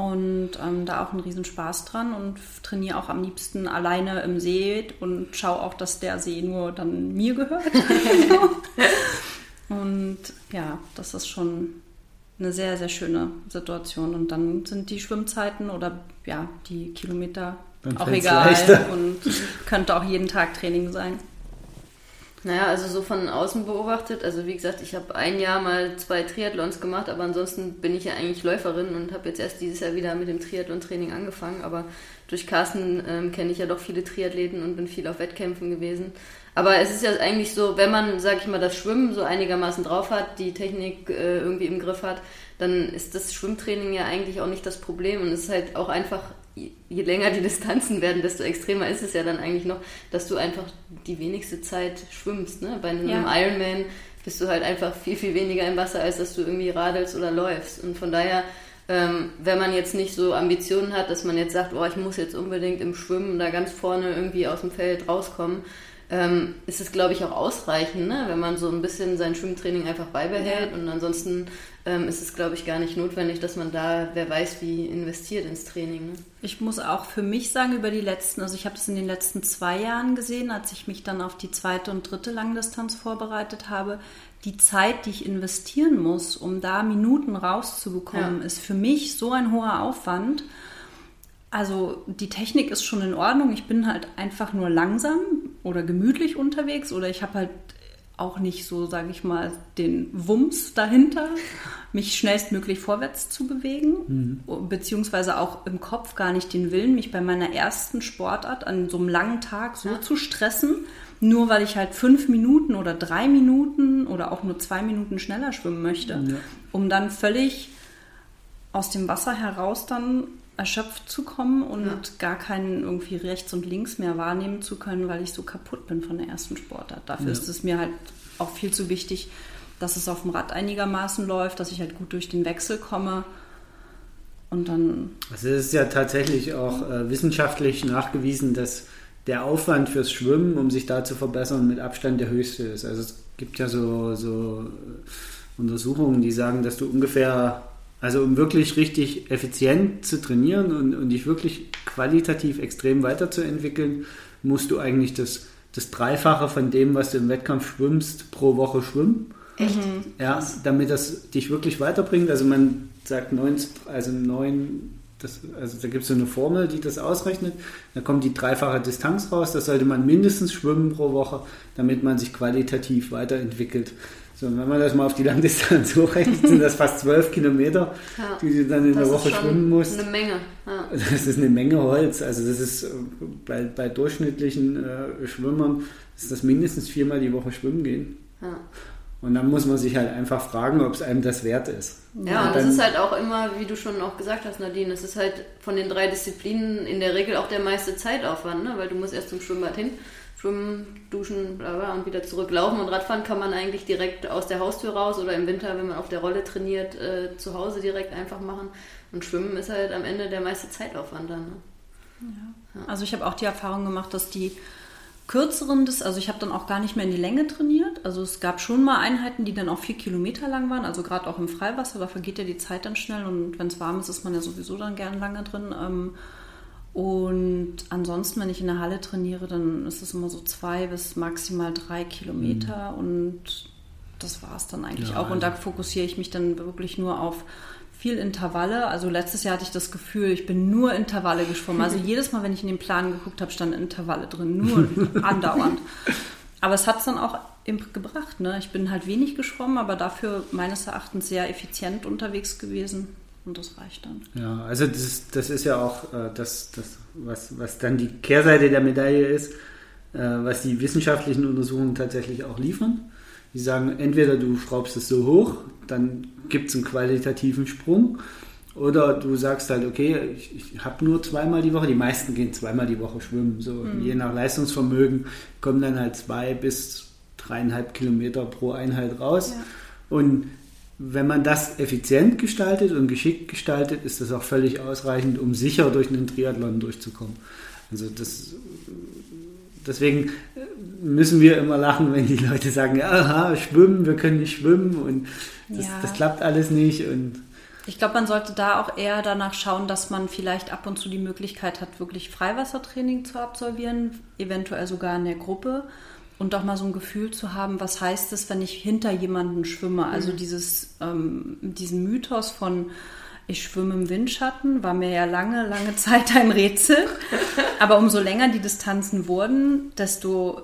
und ähm, da auch einen riesen Spaß dran und trainiere auch am liebsten alleine im See und schaue auch, dass der See nur dann mir gehört. und ja, das ist schon eine sehr, sehr schöne Situation. Und dann sind die Schwimmzeiten oder ja, die Kilometer dann auch egal leichter. und könnte auch jeden Tag Training sein. Naja, also so von außen beobachtet, also wie gesagt, ich habe ein Jahr mal zwei Triathlons gemacht, aber ansonsten bin ich ja eigentlich Läuferin und habe jetzt erst dieses Jahr wieder mit dem Triathlon-Training angefangen. Aber durch Carsten ähm, kenne ich ja doch viele Triathleten und bin viel auf Wettkämpfen gewesen. Aber es ist ja eigentlich so, wenn man, sag ich mal, das Schwimmen so einigermaßen drauf hat, die Technik äh, irgendwie im Griff hat, dann ist das Schwimmtraining ja eigentlich auch nicht das Problem. Und es ist halt auch einfach, je länger die Distanzen werden, desto extremer ist es ja dann eigentlich noch, dass du einfach die wenigste Zeit schwimmst. Ne? Bei einem ja. Ironman bist du halt einfach viel, viel weniger im Wasser, als dass du irgendwie radelst oder läufst. Und von daher, ähm, wenn man jetzt nicht so Ambitionen hat, dass man jetzt sagt, oh, ich muss jetzt unbedingt im Schwimmen da ganz vorne irgendwie aus dem Feld rauskommen, ähm, ist es, glaube ich, auch ausreichend, ne? wenn man so ein bisschen sein Schwimmtraining einfach beibehält. Ja. Und ansonsten ähm, ist es, glaube ich, gar nicht notwendig, dass man da, wer weiß, wie investiert ins Training. Ne? Ich muss auch für mich sagen, über die letzten, also ich habe das in den letzten zwei Jahren gesehen, als ich mich dann auf die zweite und dritte Langdistanz vorbereitet habe. Die Zeit, die ich investieren muss, um da Minuten rauszubekommen, ja. ist für mich so ein hoher Aufwand. Also die Technik ist schon in Ordnung. Ich bin halt einfach nur langsam oder gemütlich unterwegs oder ich habe halt auch nicht so, sage ich mal, den Wumms dahinter, mich schnellstmöglich vorwärts zu bewegen, mhm. beziehungsweise auch im Kopf gar nicht den Willen, mich bei meiner ersten Sportart an so einem langen Tag so ja. zu stressen, nur weil ich halt fünf Minuten oder drei Minuten oder auch nur zwei Minuten schneller schwimmen möchte, ja. um dann völlig aus dem Wasser heraus dann erschöpft zu kommen und ja. gar keinen irgendwie rechts und links mehr wahrnehmen zu können, weil ich so kaputt bin von der ersten Sportart. Dafür ja. ist es mir halt auch viel zu wichtig, dass es auf dem Rad einigermaßen läuft, dass ich halt gut durch den Wechsel komme. Und dann. Also es ist ja tatsächlich auch äh, wissenschaftlich nachgewiesen, dass der Aufwand fürs Schwimmen, um sich da zu verbessern, mit Abstand der höchste ist. Also es gibt ja so, so äh, Untersuchungen, die sagen, dass du ungefähr also um wirklich richtig effizient zu trainieren und, und dich wirklich qualitativ extrem weiterzuentwickeln, musst du eigentlich das, das Dreifache von dem, was du im Wettkampf schwimmst, pro Woche schwimmen. Echt? Ja, damit das dich wirklich weiterbringt. Also man sagt 9, also 9, das, also da gibt es so eine Formel, die das ausrechnet. Da kommt die dreifache Distanz raus. Das sollte man mindestens schwimmen pro Woche, damit man sich qualitativ weiterentwickelt. So, wenn man das mal auf die Langdistanz hochrechnet, sind das fast zwölf Kilometer, ja, die du dann in der Woche schwimmen musst. Eine Menge. Ja. Das ist eine Menge Holz. Also das ist äh, bei, bei durchschnittlichen äh, Schwimmern ist das mindestens viermal die Woche schwimmen gehen. Ja. Und dann muss man sich halt einfach fragen, ob es einem das wert ist. Ja, und, und das ist halt auch immer, wie du schon auch gesagt hast, Nadine, es ist halt von den drei Disziplinen in der Regel auch der meiste Zeitaufwand, ne? weil du musst erst zum Schwimmbad hin Schwimmen, Duschen bla bla, und wieder zurücklaufen. Und Radfahren kann man eigentlich direkt aus der Haustür raus oder im Winter, wenn man auf der Rolle trainiert, äh, zu Hause direkt einfach machen. Und Schwimmen ist halt am Ende der meiste Zeitaufwand dann. Ne? Ja. Also ich habe auch die Erfahrung gemacht, dass die kürzeren, das, also ich habe dann auch gar nicht mehr in die Länge trainiert. Also es gab schon mal Einheiten, die dann auch vier Kilometer lang waren. Also gerade auch im Freiwasser, da vergeht ja die Zeit dann schnell und wenn es warm ist, ist man ja sowieso dann gern lange drin. Ähm, und ansonsten, wenn ich in der Halle trainiere, dann ist es immer so zwei bis maximal drei Kilometer mhm. und das war es dann eigentlich ja, auch. Und da also fokussiere ich mich dann wirklich nur auf viel Intervalle. Also letztes Jahr hatte ich das Gefühl, ich bin nur Intervalle geschwommen. Also jedes Mal, wenn ich in den Plan geguckt habe, standen Intervalle drin, nur andauernd. Aber es hat es dann auch gebracht. Ne? Ich bin halt wenig geschwommen, aber dafür meines Erachtens sehr effizient unterwegs gewesen. Und das reicht dann. Ja, also das, das ist ja auch äh, das, das was, was dann die Kehrseite der Medaille ist, äh, was die wissenschaftlichen Untersuchungen tatsächlich auch liefern. Die sagen, entweder du schraubst es so hoch, dann gibt es einen qualitativen Sprung, oder du sagst halt, okay, ich, ich habe nur zweimal die Woche, die meisten gehen zweimal die Woche schwimmen, so mhm. je nach Leistungsvermögen kommen dann halt zwei bis dreieinhalb Kilometer pro Einheit raus. Ja. Und wenn man das effizient gestaltet und geschickt gestaltet, ist das auch völlig ausreichend, um sicher durch einen Triathlon durchzukommen. Also das, deswegen müssen wir immer lachen, wenn die Leute sagen, aha, schwimmen, wir können nicht schwimmen und das, ja. das klappt alles nicht. Und ich glaube, man sollte da auch eher danach schauen, dass man vielleicht ab und zu die Möglichkeit hat, wirklich Freiwassertraining zu absolvieren, eventuell sogar in der Gruppe und doch mal so ein Gefühl zu haben, was heißt es, wenn ich hinter jemanden schwimme. Also mhm. dieses, ähm, diesen Mythos von ich schwimme im Windschatten, war mir ja lange, lange Zeit ein Rätsel. Aber umso länger die Distanzen wurden, desto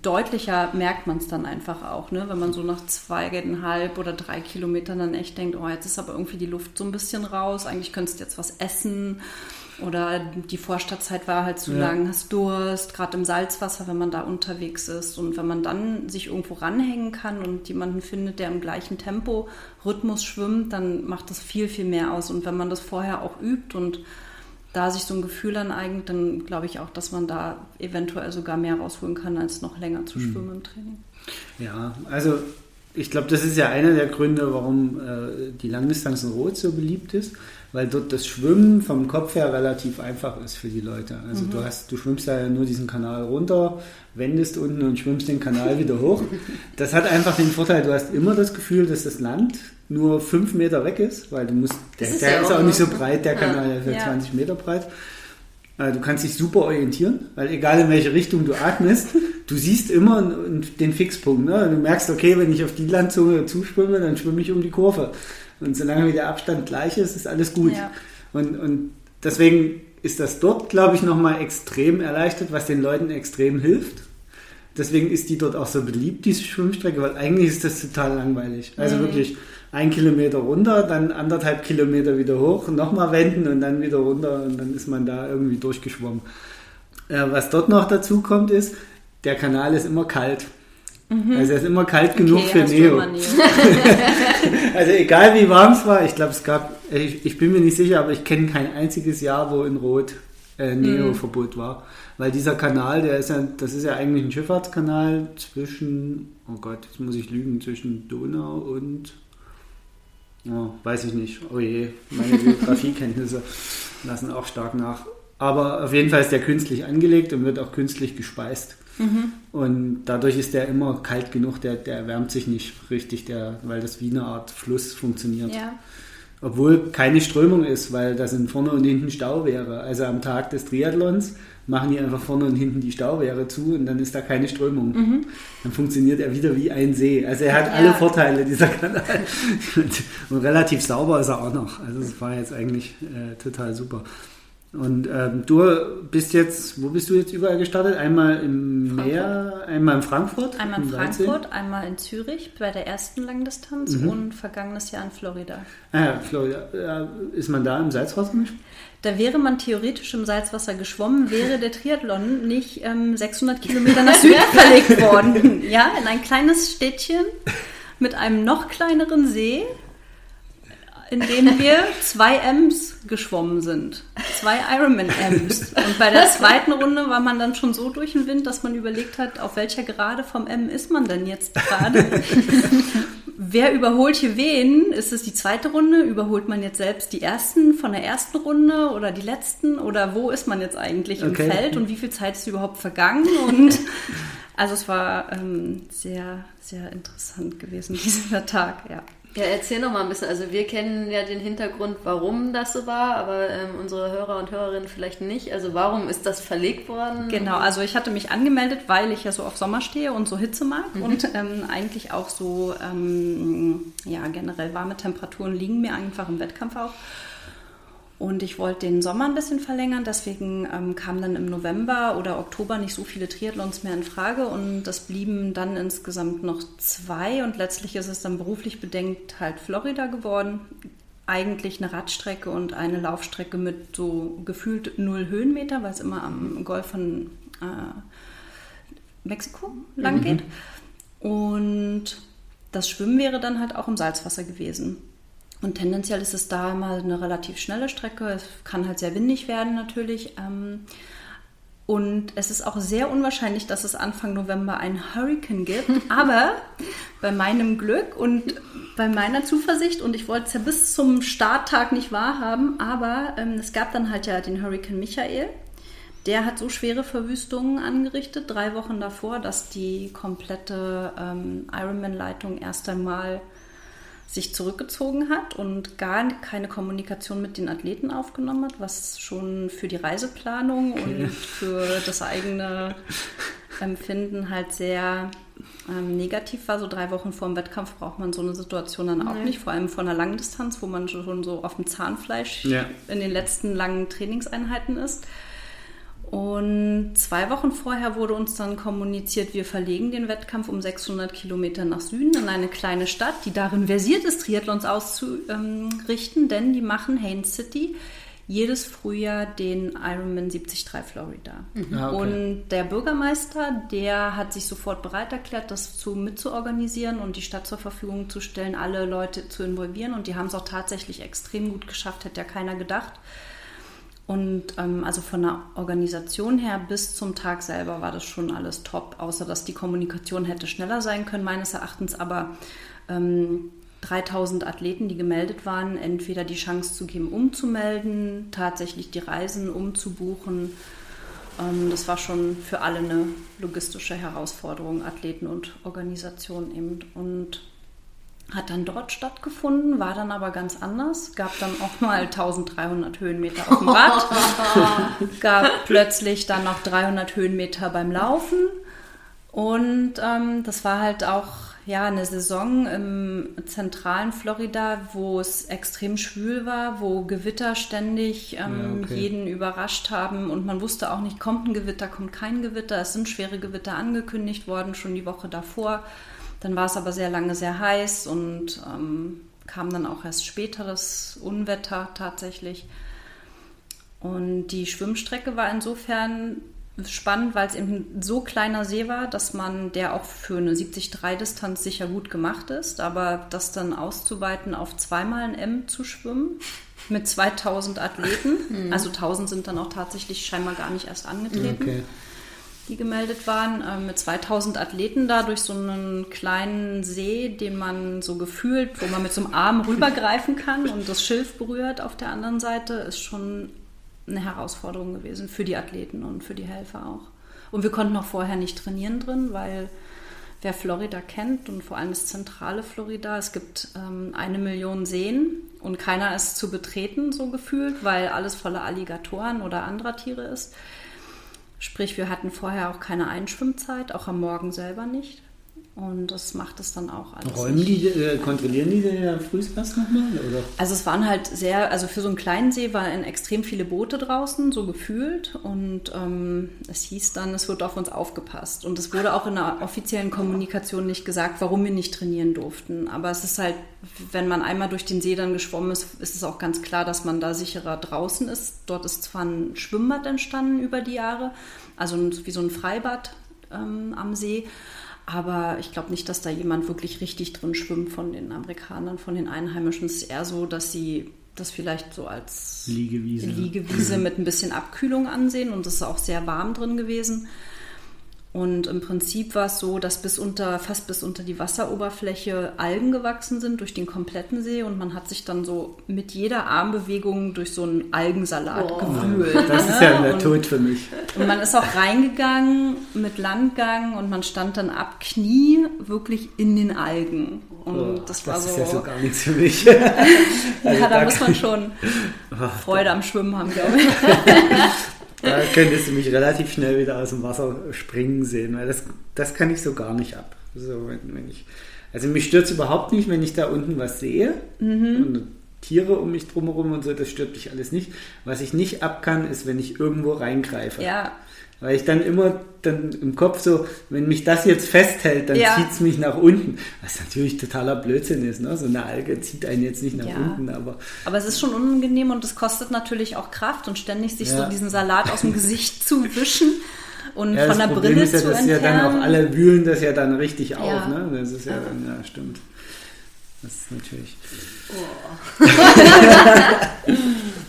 deutlicher merkt man es dann einfach auch, ne? wenn man so nach zweieinhalb oder drei Kilometern dann echt denkt, oh, jetzt ist aber irgendwie die Luft so ein bisschen raus, eigentlich könntest du jetzt was essen Oder die Vorstadtzeit war halt zu Ja. lang, hast Durst, gerade im Salzwasser, wenn man da unterwegs ist. Und wenn man dann sich irgendwo ranhängen kann und jemanden findet, der im gleichen Tempo, Rhythmus schwimmt, dann macht das viel, viel mehr aus. Und wenn man das vorher auch übt und da sich so ein Gefühl aneignet, dann glaube ich auch, dass man da eventuell sogar mehr rausholen kann, als noch länger zu schwimmen im Training. Ja, also ich glaube, das ist ja einer der Gründe, warum äh, die Langdistanzen Rot so beliebt ist, weil dort das Schwimmen vom Kopf her relativ einfach ist für die Leute. Also du hast, du schwimmst da ja nur diesen Kanal runter, wendest unten und schwimmst den Kanal wieder hoch. Das hat einfach den Vorteil, du hast immer das Gefühl, dass das Land nur fünf Meter weg ist, weil du musst, der, ist der ja ist auch auch nicht so breit, der. Kanal, der ist ja Ja. 20 Meter breit. Äh, Du kannst dich super orientieren, weil egal in welche Richtung du atmest, du siehst immer den Fixpunkt. Ne? Du merkst, okay, wenn ich auf die Landzunge zuschwimme, dann schwimme ich um die Kurve. Und solange wie der Abstand gleich ist, ist alles gut. Ja. Und, und deswegen ist das dort, glaube ich, nochmal extrem erleichtert, was den Leuten extrem hilft. Deswegen ist die dort auch so beliebt, diese Schwimmstrecke, weil eigentlich ist das total langweilig. Also wirklich ein Kilometer runter, dann anderthalb Kilometer wieder hoch, nochmal wenden und dann wieder runter und dann ist man da irgendwie durchgeschwommen. Äh, was dort noch dazu kommt, ist, der Kanal ist immer kalt. Also er ist immer kalt genug für Neo. Also egal wie warm es war, ich glaube es gab, ich, ich bin mir nicht sicher, aber ich kenne kein einziges Jahr, wo in Rot äh, Neo-Verbot war. Weil dieser Kanal, der ist ja, das ist ja eigentlich ein Schifffahrtskanal zwischen, oh Gott, jetzt muss ich lügen, zwischen Donau und, oh, weiß ich nicht, oh je, meine Geografiekenntnisse lassen auch stark nach. Aber auf jeden Fall ist der künstlich angelegt und wird auch künstlich gespeist. Und dadurch ist der immer kalt genug, der, der erwärmt sich nicht richtig, der, weil das wie eine Art Fluss funktioniert. ja. Obwohl keine Strömung ist, weil da sind vorne und hinten Stauwehre. Also am Tag des Triathlons machen die einfach vorne und hinten die Stauwehre zu und dann ist da keine Strömung. Dann funktioniert er wieder wie ein See. Also er hat alle Ja. Vorteile, dieser Kanal. Und, und relativ sauber ist er auch noch. Also es war jetzt eigentlich äh, total super. Und ähm, du bist jetzt, wo bist du jetzt überall gestartet? Einmal im Meer, einmal in Frankfurt? Einmal in im 13? Frankfurt, einmal in Zürich bei der ersten Langdistanz und vergangenes Jahr in Florida. Ah ja, Florida. Ist man da im Salzwasser? Da wäre man theoretisch im Salzwasser geschwommen, wäre der Triathlon nicht ähm, 600 Kilometer nach Süden verlegt worden. Ja, in ein kleines Städtchen mit einem noch kleineren See, in dem wir zwei M's geschwommen sind. Zwei Ironman M's. Und bei der zweiten Runde war man dann schon so durch den Wind, dass man überlegt hat, auf welcher Gerade vom M ist man denn jetzt gerade? Wer überholt hier wen? Ist es die zweite Runde? Überholt man jetzt selbst die ersten von der ersten Runde oder die letzten? Oder wo ist man jetzt eigentlich im Okay. Feld und wie viel Zeit ist überhaupt vergangen? Und also es war ähm, sehr, sehr interessant gewesen, dieser Tag, ja. Ja, erzähl noch mal ein bisschen. Also wir kennen ja den Hintergrund, warum das so war, aber ähm, unsere Hörer und Hörerinnen vielleicht nicht. Also warum ist das verlegt worden? Genau, also ich hatte mich angemeldet, weil ich ja so auf Sommer stehe und so Hitze mag und ähm, eigentlich auch so, ähm, ja, generell warme Temperaturen liegen mir einfach im Wettkampf auch. Und ich wollte den Sommer ein bisschen verlängern, deswegen ähm, kamen dann im November oder Oktober nicht so viele Triathlons mehr in Frage und das blieben dann insgesamt noch zwei und letztlich ist es dann beruflich bedingt halt Florida geworden. Eigentlich eine Radstrecke und eine Laufstrecke mit so gefühlt null Höhenmeter, weil es immer am Golf von äh, Mexiko lang geht. Und das Schwimmen wäre dann halt auch im Salzwasser gewesen. Und tendenziell ist es da immer eine relativ schnelle Strecke. Es kann halt sehr windig werden natürlich. Ähm, Und es ist auch sehr unwahrscheinlich, dass es Anfang November einen Hurricane gibt. Aber bei meinem Glück und bei meiner Zuversicht, und ich wollte es ja bis zum Starttag nicht wahrhaben, aber ähm, es gab dann halt ja den Hurricane Michael. Der hat so schwere Verwüstungen angerichtet, drei Wochen davor, dass die komplette ähm, Ironman-Leitung erst einmal sich zurückgezogen hat und gar keine Kommunikation mit den Athleten aufgenommen hat, was schon für die Reiseplanung und für das eigene Empfinden halt sehr ähm, negativ war. So drei Wochen vor dem Wettkampf braucht man so eine Situation dann auch Nee. nicht, vor allem von einer Langdistanz, wo man schon so auf dem Zahnfleisch Ja. in den letzten langen Trainingseinheiten ist. Und zwei Wochen vorher wurde uns dann kommuniziert, wir verlegen den Wettkampf um 600 Kilometer nach Süden in eine kleine Stadt, die darin versiert ist, Triathlons auszurichten, denn die machen Haines City jedes Frühjahr den Ironman 73 Florida. Ah, okay. Und der Bürgermeister, der hat sich sofort bereit erklärt, das zu mitzuorganisieren und die Stadt zur Verfügung zu stellen, alle Leute zu involvieren. Und die haben es auch tatsächlich extrem gut geschafft, hätte ja keiner gedacht. Und ähm, also von der Organisation her bis zum Tag selber war das schon alles top, außer dass die Kommunikation hätte schneller sein können, meines Erachtens. Aber ähm, 3000 Athleten, die gemeldet waren, entweder die Chance zu geben, umzumelden, tatsächlich die Reisen umzubuchen. Ähm, das war schon für alle eine logistische Herausforderung, Athleten und Organisation eben. Und hat dann dort stattgefunden, war dann aber ganz anders. Gab dann auch mal 1300 Höhenmeter auf dem Rad. Gab plötzlich dann noch 300 Höhenmeter beim Laufen. Und ähm, das war halt auch ja, eine Saison im zentralen Florida, wo es extrem schwül war, wo Gewitter ständig ähm, Ja, okay. jeden überrascht haben und man wusste auch nicht, kommt ein Gewitter, kommt kein Gewitter. Es sind schwere Gewitter angekündigt worden, schon die Woche davor. Dann war es aber sehr lange sehr heiß und ähm, kam dann auch erst später das Unwetter tatsächlich. Und die Schwimmstrecke war insofern spannend, weil es eben so kleiner See war, dass man, der auch für eine 73-Distanz sicher gut gemacht ist, aber das dann auszuweiten auf zweimal ein M zu schwimmen mit 2000 Athleten, also 1000 sind dann auch tatsächlich scheinbar gar nicht erst angetreten Okay. Die gemeldet waren, äh, mit 2000 Athleten da durch so einen kleinen See, den man so gefühlt, wo man mit so einem Arm rübergreifen kann und das Schilf berührt auf der anderen Seite, ist schon eine Herausforderung gewesen für die Athleten und für die Helfer auch. Und wir konnten auch vorher nicht trainieren drin, weil wer Florida kennt und vor allem das zentrale Florida, es gibt ähm, eine Million Seen und keiner ist zu betreten, so gefühlt, weil alles voller Alligatoren oder anderer Tiere ist. Sprich, wir hatten vorher auch keine Einschwimmzeit, auch am Morgen selber nicht. Und das macht es dann auch alles. Räumen nicht. die, äh, kontrollieren die den was nochmal? Oder? Also es waren halt sehr, also für so einen kleinen See waren extrem viele Boote draußen, so gefühlt. Und ähm, es hieß dann, es wird auf uns aufgepasst. Und es wurde auch in der offiziellen Kommunikation nicht gesagt, warum wir nicht trainieren durften. Aber es ist halt, wenn man einmal durch den See dann geschwommen ist, ist es auch ganz klar, dass man da sicherer draußen ist. Dort ist zwar ein Schwimmbad entstanden über die Jahre, also wie so ein Freibad ähm, am See. Aber ich glaube nicht, dass da jemand wirklich richtig drin schwimmt von den Amerikanern, von den Einheimischen. Es ist eher so, dass sie das vielleicht so als Liegewiese. Liegewiese mit ein bisschen Abkühlung ansehen und es ist auch sehr warm drin gewesen. Und im Prinzip war es so, dass bis unter, fast bis unter die Wasseroberfläche Algen gewachsen sind durch den kompletten See und man hat sich dann so mit jeder Armbewegung durch so einen Algensalat Oh. gewühlt. Das ist ja der Und- Tod für mich. und man ist auch reingegangen mit Landgang und man stand dann ab Knie wirklich in den Algen. Und Oh, das war ist so, ja so gar nichts für mich. ja, Also da da muss man schon Freude am Schwimmen haben, glaube ich. Da könntest du mich relativ schnell wieder aus dem Wasser springen sehen, weil das, das kann ich so gar nicht ab. So, wenn, wenn ich, also mich stört es überhaupt nicht, wenn ich da unten was sehe und Tiere um mich drumherum und so, das stört mich alles nicht. Was ich nicht ab kann, ist, wenn ich irgendwo reingreife. Ja, Weil ich dann immer dann im Kopf so, wenn mich das jetzt festhält, dann Ja. zieht es mich nach unten. Was natürlich totaler Blödsinn ist. Ne? So eine Alge zieht einen jetzt nicht nach Ja. unten, aber aber es ist schon unangenehm und es kostet natürlich auch Kraft und ständig sich Ja. so diesen Salat aus dem Gesicht zu wischen und von der Problem Brille ist ja, zu dass ja entfernen. dann auch alle wühlen das ja dann richtig auf. Ne? Das ist ja, dann, ja, stimmt. Das ist natürlich.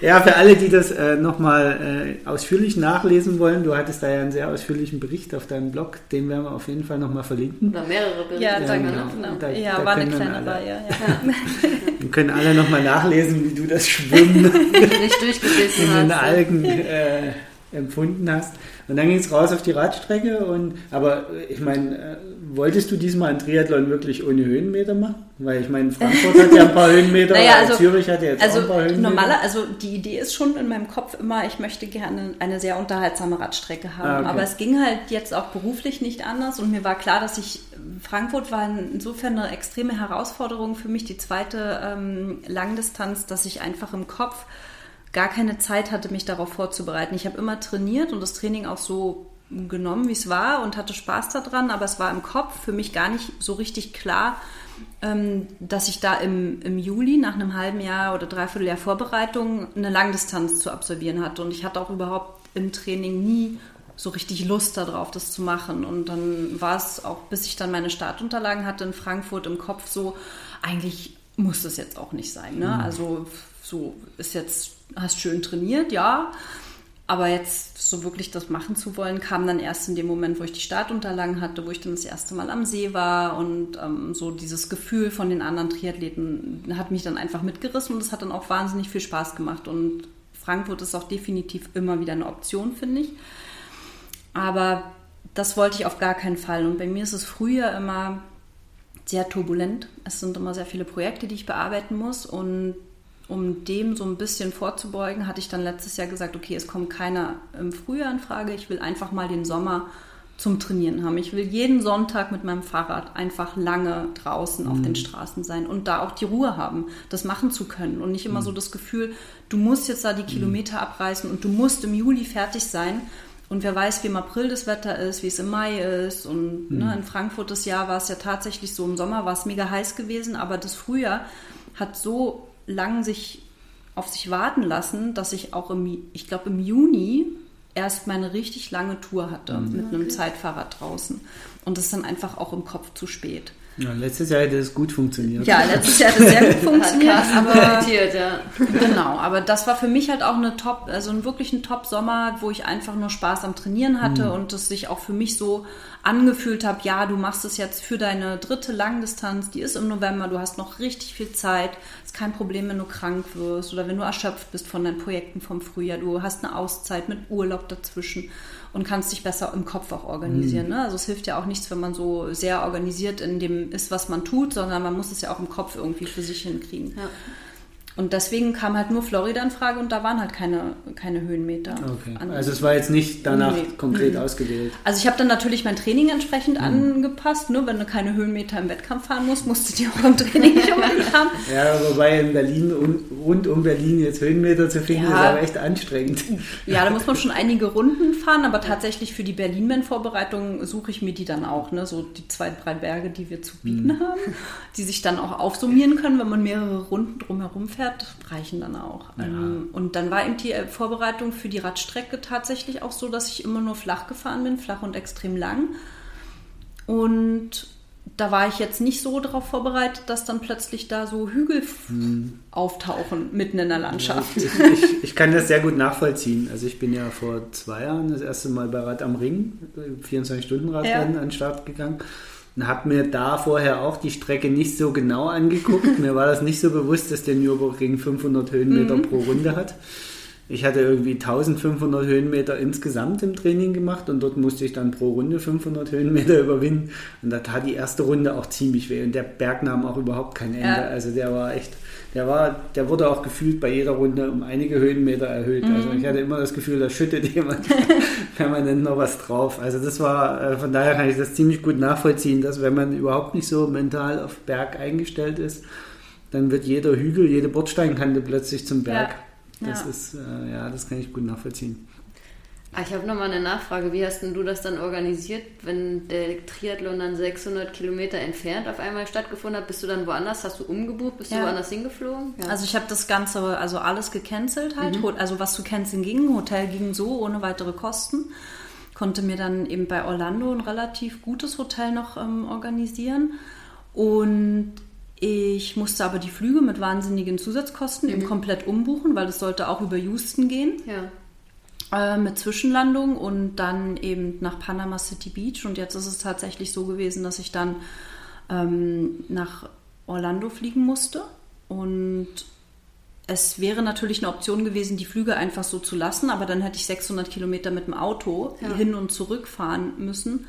Ja, für alle, die das äh, nochmal äh, ausführlich nachlesen wollen, du hattest da ja einen sehr ausführlichen Bericht auf deinem Blog, den werden wir auf jeden Fall nochmal verlinken. Oder mehrere Berichte. ja, Ja, danke. genau. Genau. Da- ja, da war eine kleine alle- Reihe. Ja. Dann können alle nochmal nachlesen, wie du das Schwimmen nicht durchgebissen in den hast. Algen äh, empfunden hast. Und dann ging es raus auf die Radstrecke. Und, aber äh, ich meine, äh, wolltest du diesmal einen Triathlon wirklich ohne Höhenmeter machen? Weil ich meine, Frankfurt hat ja ein paar Höhenmeter, Naja, also- Zürich hat ja jetzt auch Also ein paar Höhenmeter. normaler, also die Idee ist schon in meinem Kopf immer, ich möchte gerne eine sehr unterhaltsame Radstrecke haben. Ah, okay. Aber es ging halt jetzt auch beruflich nicht anders und mir war klar, dass ich Frankfurt war insofern eine extreme Herausforderung für mich, die zweite ähm, Langdistanz, dass ich einfach im Kopf gar keine Zeit hatte, mich darauf vorzubereiten. Ich habe immer trainiert und das Training auch so genommen, wie es war und hatte Spaß daran, aber es war im Kopf für mich gar nicht so richtig klar, ähm, dass ich da im, im Juli nach einem halben Jahr oder dreiviertel Jahr Vorbereitung eine Langdistanz zu absolvieren hatte. Und ich hatte auch überhaupt im Training nie so richtig Lust darauf, das zu machen. Und dann war es auch, bis ich dann meine Startunterlagen hatte in Frankfurt im Kopf so, eigentlich muss das jetzt auch nicht sein. Ne? Mhm. Also so ist jetzt, hast schön trainiert, ja. Aber jetzt so wirklich das machen zu wollen, kam dann erst in dem Moment, wo ich die Startunterlagen hatte, wo ich dann das erste Mal am See war und ähm, so dieses Gefühl von den anderen Triathleten hat mich dann einfach mitgerissen und es hat dann auch wahnsinnig viel Spaß gemacht. Und Frankfurt ist auch definitiv immer wieder eine Option, finde ich. Aber das wollte ich auf gar keinen Fall. Und bei mir ist es früher immer sehr turbulent. Es sind immer sehr viele Projekte, die ich bearbeiten muss und um dem so ein bisschen vorzubeugen, hatte ich dann letztes Jahr gesagt, okay, es kommt keiner im Frühjahr in Frage. Ich will einfach mal den Sommer zum Trainieren haben. Ich will jeden Sonntag mit meinem Fahrrad einfach lange draußen mhm. auf den mhm. Straßen sein und da auch die Ruhe haben, das machen zu können und nicht immer mhm. so das Gefühl, du musst jetzt da die mhm. Kilometer mhm. abreißen und du musst im Juli fertig sein. Und wer weiß, wie im April das Wetter ist, wie es im Mai ist. Und ne, mhm. ne, in Frankfurt das Jahr war es ja tatsächlich so, im Sommer war es mega heiß gewesen, aber das Frühjahr hat so lang sich auf sich warten lassen, dass ich auch im, ich glaube im Juni erst meine richtig lange Tour hatte mhm. mit einem okay. Zeitfahrrad draußen. Und das ist dann einfach auch im Kopf zu spät. Ja, letztes Jahr hätte es gut funktioniert. Ja, letztes Jahr hat es sehr gut funktioniert. aber, ja. Genau, aber das war für mich halt auch eine Top, also ein wirklich ein Top-Sommer, wo ich einfach nur Spaß am Trainieren hatte mhm. und es sich auch für mich so angefühlt habe, ja, du machst es jetzt für deine dritte Langdistanz, die ist im November, du hast noch richtig viel Zeit, ist kein Problem, wenn du krank wirst oder wenn du erschöpft bist von deinen Projekten vom Frühjahr, du hast eine Auszeit mit Urlaub dazwischen und kannst dich besser im Kopf auch organisieren. Mhm. Ne? Also es hilft ja auch nichts, wenn man so sehr organisiert in dem ist, was man tut, sondern man muss es ja auch im Kopf irgendwie für sich hinkriegen. Ja. Und deswegen kam halt nur Florida in Frage und da waren halt keine, keine Höhenmeter. Okay. Also es war jetzt nicht danach nee. konkret mhm. ausgewählt. Also ich habe dann natürlich mein Training entsprechend mhm. angepasst. Nur wenn du keine Höhenmeter im Wettkampf fahren musst, musst du die auch im Training nicht unbedingt haben. Ja, wobei in Berlin, rund um Berlin jetzt Höhenmeter zu finden, ja. ist aber echt anstrengend. Ja, da muss man schon einige Runden fahren, aber tatsächlich für die Berlin-Man-Vorbereitung suche ich mir die dann auch. Ne? So die zwei, drei Berge, die wir zu bieten mhm. haben, die sich dann auch aufsummieren können, wenn man mehrere Runden drumherum fährt fährt, reichen dann auch. Ja. Ähm, und dann war eben die äh, Vorbereitung für die Radstrecke tatsächlich auch so, dass ich immer nur flach gefahren bin, flach und extrem lang. Und da war ich jetzt nicht so darauf vorbereitet, dass dann plötzlich da so Hügel hm. auftauchen mitten in der Landschaft. Ich, ich, ich, kann das sehr gut nachvollziehen. Also ich bin ja vor zwei Jahren das erste Mal bei Rad am Ring, 24-Stunden-Radrennen ja. an den Start gegangen habe mir da vorher auch die Strecke nicht so genau angeguckt. mir war das nicht so bewusst, dass der Nürburgring 500 Höhenmeter mhm. pro Runde hat. Ich hatte irgendwie 1500 Höhenmeter insgesamt im Training gemacht und dort musste ich dann pro Runde 500 Höhenmeter überwinden. Und da tat die erste Runde auch ziemlich weh und der Berg nahm auch überhaupt kein Ende. Ja. Also der war echt, der war, der wurde auch gefühlt bei jeder Runde um einige Höhenmeter erhöht. Mhm. Also ich hatte immer das Gefühl, da schüttet jemand permanent noch was drauf. Also das war, äh, von daher kann ich das ziemlich gut nachvollziehen, dass wenn man überhaupt nicht so mental auf Berg eingestellt ist, dann wird jeder Hügel, jede Bordsteinkante plötzlich zum Berg. Ja. Das ja. ist, äh, ja, das kann ich gut nachvollziehen. Ah, ich habe nochmal eine Nachfrage. Wie hast denn du das dann organisiert, wenn der Triathlon dann 600 Kilometer entfernt auf einmal stattgefunden hat? Bist du dann woanders? Hast du umgebucht? Bist ja. du woanders hingeflogen? Ja. Also ich habe das Ganze, also alles gecancelt halt. Mhm. Also was zu canceln ging. Hotel ging so, ohne weitere Kosten. Konnte mir dann eben bei Orlando ein relativ gutes Hotel noch ähm, organisieren. Und ich musste aber die Flüge mit wahnsinnigen Zusatzkosten mhm. eben komplett umbuchen, weil es sollte auch über Houston gehen. Ja. Äh, mit Zwischenlandung und dann eben nach Panama City Beach. Und jetzt ist es tatsächlich so gewesen, dass ich dann ähm, nach Orlando fliegen musste. Und es wäre natürlich eine Option gewesen, die Flüge einfach so zu lassen, aber dann hätte ich 600 Kilometer mit dem Auto ja. hin und zurück fahren müssen.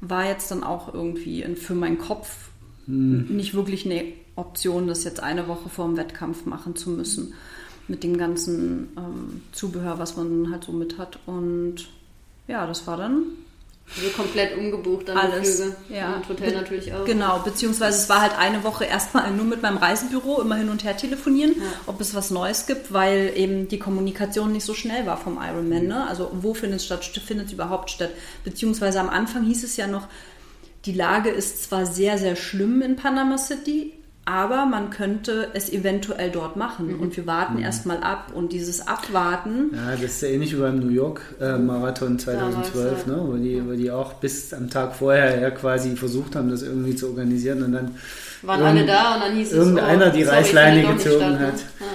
War jetzt dann auch irgendwie für meinen Kopf hm. nicht wirklich eine Option, das jetzt eine Woche vor dem Wettkampf machen zu müssen. Mit dem ganzen ähm, Zubehör, was man halt so mit hat. Und ja, das war dann Also komplett umgebucht dann Alles, Flüge. ja. Und Hotel Be- natürlich auch. Genau, beziehungsweise es war halt eine Woche erstmal nur mit meinem Reisebüro immer hin und her telefonieren, Ja. ob es was Neues gibt, weil eben die Kommunikation nicht so schnell war vom Ironman. Ne? Also wo findet es statt, findet es überhaupt statt? Beziehungsweise am Anfang hieß es ja noch, die Lage ist zwar sehr, sehr schlimm in Panama City, aber man könnte es eventuell dort machen. Mhm. Und wir warten erstmal ab. Und dieses Abwarten, Ja, das ist ja ähnlich wie beim New York äh, Marathon 2012, Damals, ja. ne? wo, die, wo die auch bis am Tag vorher ja quasi versucht haben, das irgendwie zu organisieren und dann Waren alle da und dann hieß es, irgendeiner oh, die sorry, Reißleine gezogen ne? hat. Ja.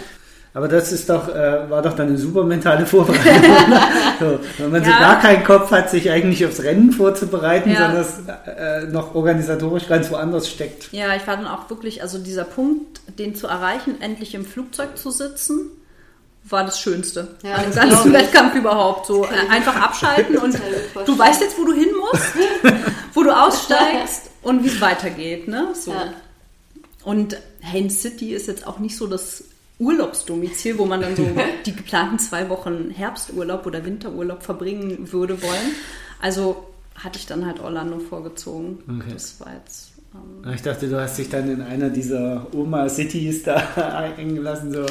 Aber das ist doch, äh, war doch dann eine super mentale Vorbereitung. so, wenn man so Ja. gar keinen Kopf hat, sich eigentlich aufs Rennen vorzubereiten, Ja. sondern es äh, noch organisatorisch ganz woanders steckt. Ja, ich war dann auch wirklich, also dieser Punkt, den zu erreichen, endlich im Flugzeug zu sitzen, war das Schönste Ja, an dem das ganzen. Wettkampf überhaupt. So äh, einfach abschalten und du weißt jetzt, wo du hin musst, wo du aussteigst und wie es weitergeht. Ne? So. Ja. Und Haines City ist jetzt auch nicht so das Urlaubsdomizil, wo man dann so die geplanten zwei Wochen Herbsturlaub oder Winterurlaub verbringen würde wollen. Also hatte ich dann halt Orlando vorgezogen. Okay. Das war jetzt. Ähm, Ich dachte, du hast dich dann in einer dieser Oma-Cities da eingelassen. So.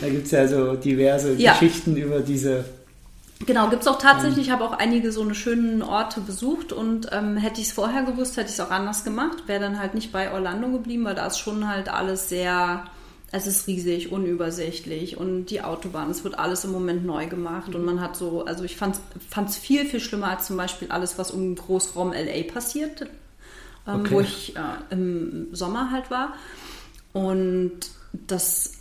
Da gibt es ja so diverse Ja. Geschichten über diese. Genau, gibt es auch tatsächlich. Ich habe auch einige so eine schönen Orte besucht und ähm, hätte ich es vorher gewusst, hätte ich es auch anders gemacht. Wäre dann halt nicht bei Orlando geblieben, weil da ist schon halt alles sehr, es ist riesig, unübersichtlich und die Autobahn, es wird alles im Moment neu gemacht und man hat so, also ich fand es viel, viel schlimmer als zum Beispiel alles, was um Großraum LA passiert, ähm, Okay. wo ich äh, im Sommer halt war. Und das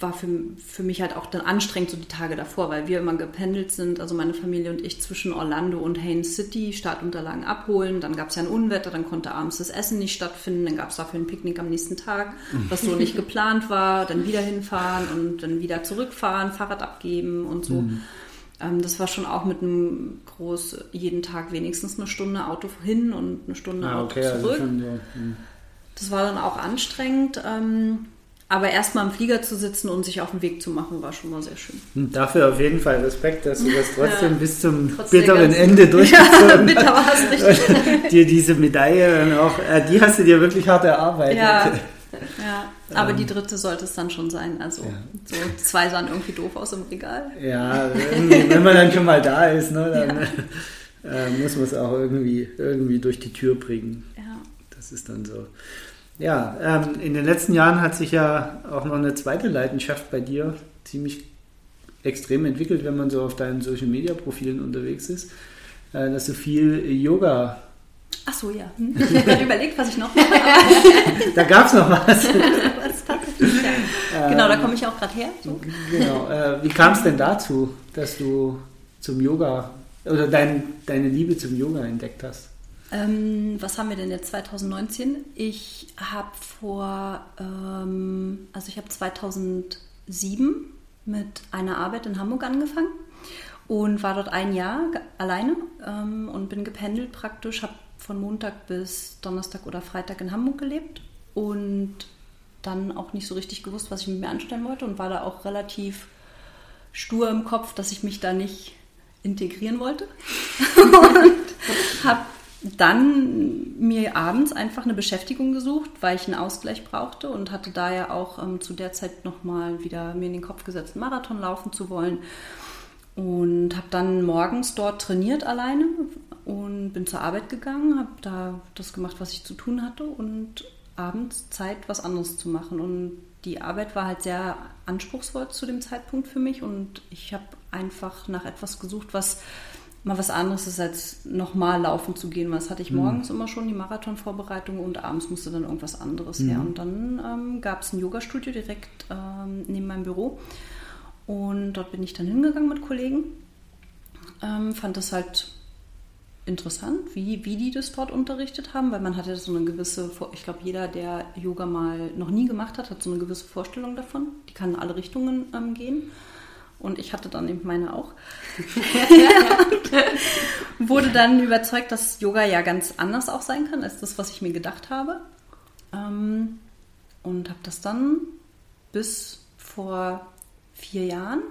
war für, für mich halt auch dann anstrengend, so die Tage davor, weil wir immer gependelt sind, also meine Familie und ich zwischen Orlando und Haines City, Startunterlagen abholen. Dann gab es ja ein Unwetter, dann konnte abends das Essen nicht stattfinden, dann gab es dafür ein Picknick am nächsten Tag, was so nicht geplant war, dann wieder hinfahren und dann wieder zurückfahren, Fahrrad abgeben und so. Ähm, das war schon auch mit einem groß, jeden Tag wenigstens eine Stunde Auto hin und eine Stunde Ah, Auto okay, also zurück. schon so. hm. Das war dann auch anstrengend. Ähm, aber erstmal im Flieger zu sitzen und sich auf den Weg zu machen, war schon mal sehr schön. Und Dafür auf jeden Fall Respekt, dass du das trotzdem bis zum Trotz bitteren Ende durchgezogen Bitter hast. war es richtig. Und dir diese Medaille dann auch, äh, die hast du dir wirklich hart erarbeitet. ja. ja, aber die dritte sollte es dann schon sein. Also Ja. so zwei sahen irgendwie doof aus im Regal. Ja, irgendwie, wenn man dann schon mal da ist, ne, dann äh, muss man es auch irgendwie, irgendwie durch die Tür bringen. Ja. Das ist dann so. Ja, ähm, in den letzten Jahren hat sich ja auch noch eine zweite Leidenschaft bei dir ziemlich extrem entwickelt, wenn man so auf deinen Social Media Profilen unterwegs ist, äh, dass du viel Yoga. Ach so, ja. Hm. Ich habe gerade überlegt, was ich noch mache. Da gab es noch was. Genau, da komme ich auch gerade her. So. genau. Äh, wie kam es denn dazu, dass du zum Yoga oder dein, deine Liebe zum Yoga entdeckt hast? Ähm, was haben wir denn jetzt 2019? Ich habe vor, ähm, also ich habe 2007 mit einer Arbeit in Hamburg angefangen und war dort ein Jahr alleine ähm, und bin gependelt praktisch, habe von Montag bis Donnerstag oder Freitag in Hamburg gelebt und dann auch nicht so richtig gewusst, was ich mit mir anstellen wollte und war da auch relativ stur im Kopf, dass ich mich da nicht integrieren wollte. und habe dann mir abends einfach eine Beschäftigung gesucht, weil ich einen Ausgleich brauchte und hatte daher auch ähm, zu der Zeit nochmal wieder mir in den Kopf gesetzt, einen Marathon laufen zu wollen. Und habe dann morgens dort trainiert alleine und bin zur Arbeit gegangen, habe da das gemacht, was ich zu tun hatte und abends Zeit, was anderes zu machen. Und die Arbeit war halt sehr anspruchsvoll zu dem Zeitpunkt für mich und ich habe einfach nach etwas gesucht, was mal was anderes ist, als nochmal laufen zu gehen. Das hatte ich morgens immer schon, die Marathonvorbereitung und abends musste dann irgendwas anderes her. Und dann ähm, gab es ein Yoga-Studio direkt ähm, neben meinem Büro. Und dort bin ich dann hingegangen mit Kollegen. Ähm, fand das halt interessant, wie, wie die das dort unterrichtet haben, weil man hatte so eine gewisse, ich glaube, jeder, der Yoga mal noch nie gemacht hat, hat so eine gewisse Vorstellung davon. Die kann in alle Richtungen ähm, gehen. Und ich hatte dann eben meine auch. wurde dann überzeugt, dass Yoga ja ganz anders auch sein kann, als das, was ich mir gedacht habe. Ähm, und habe das dann bis vor vier Jahren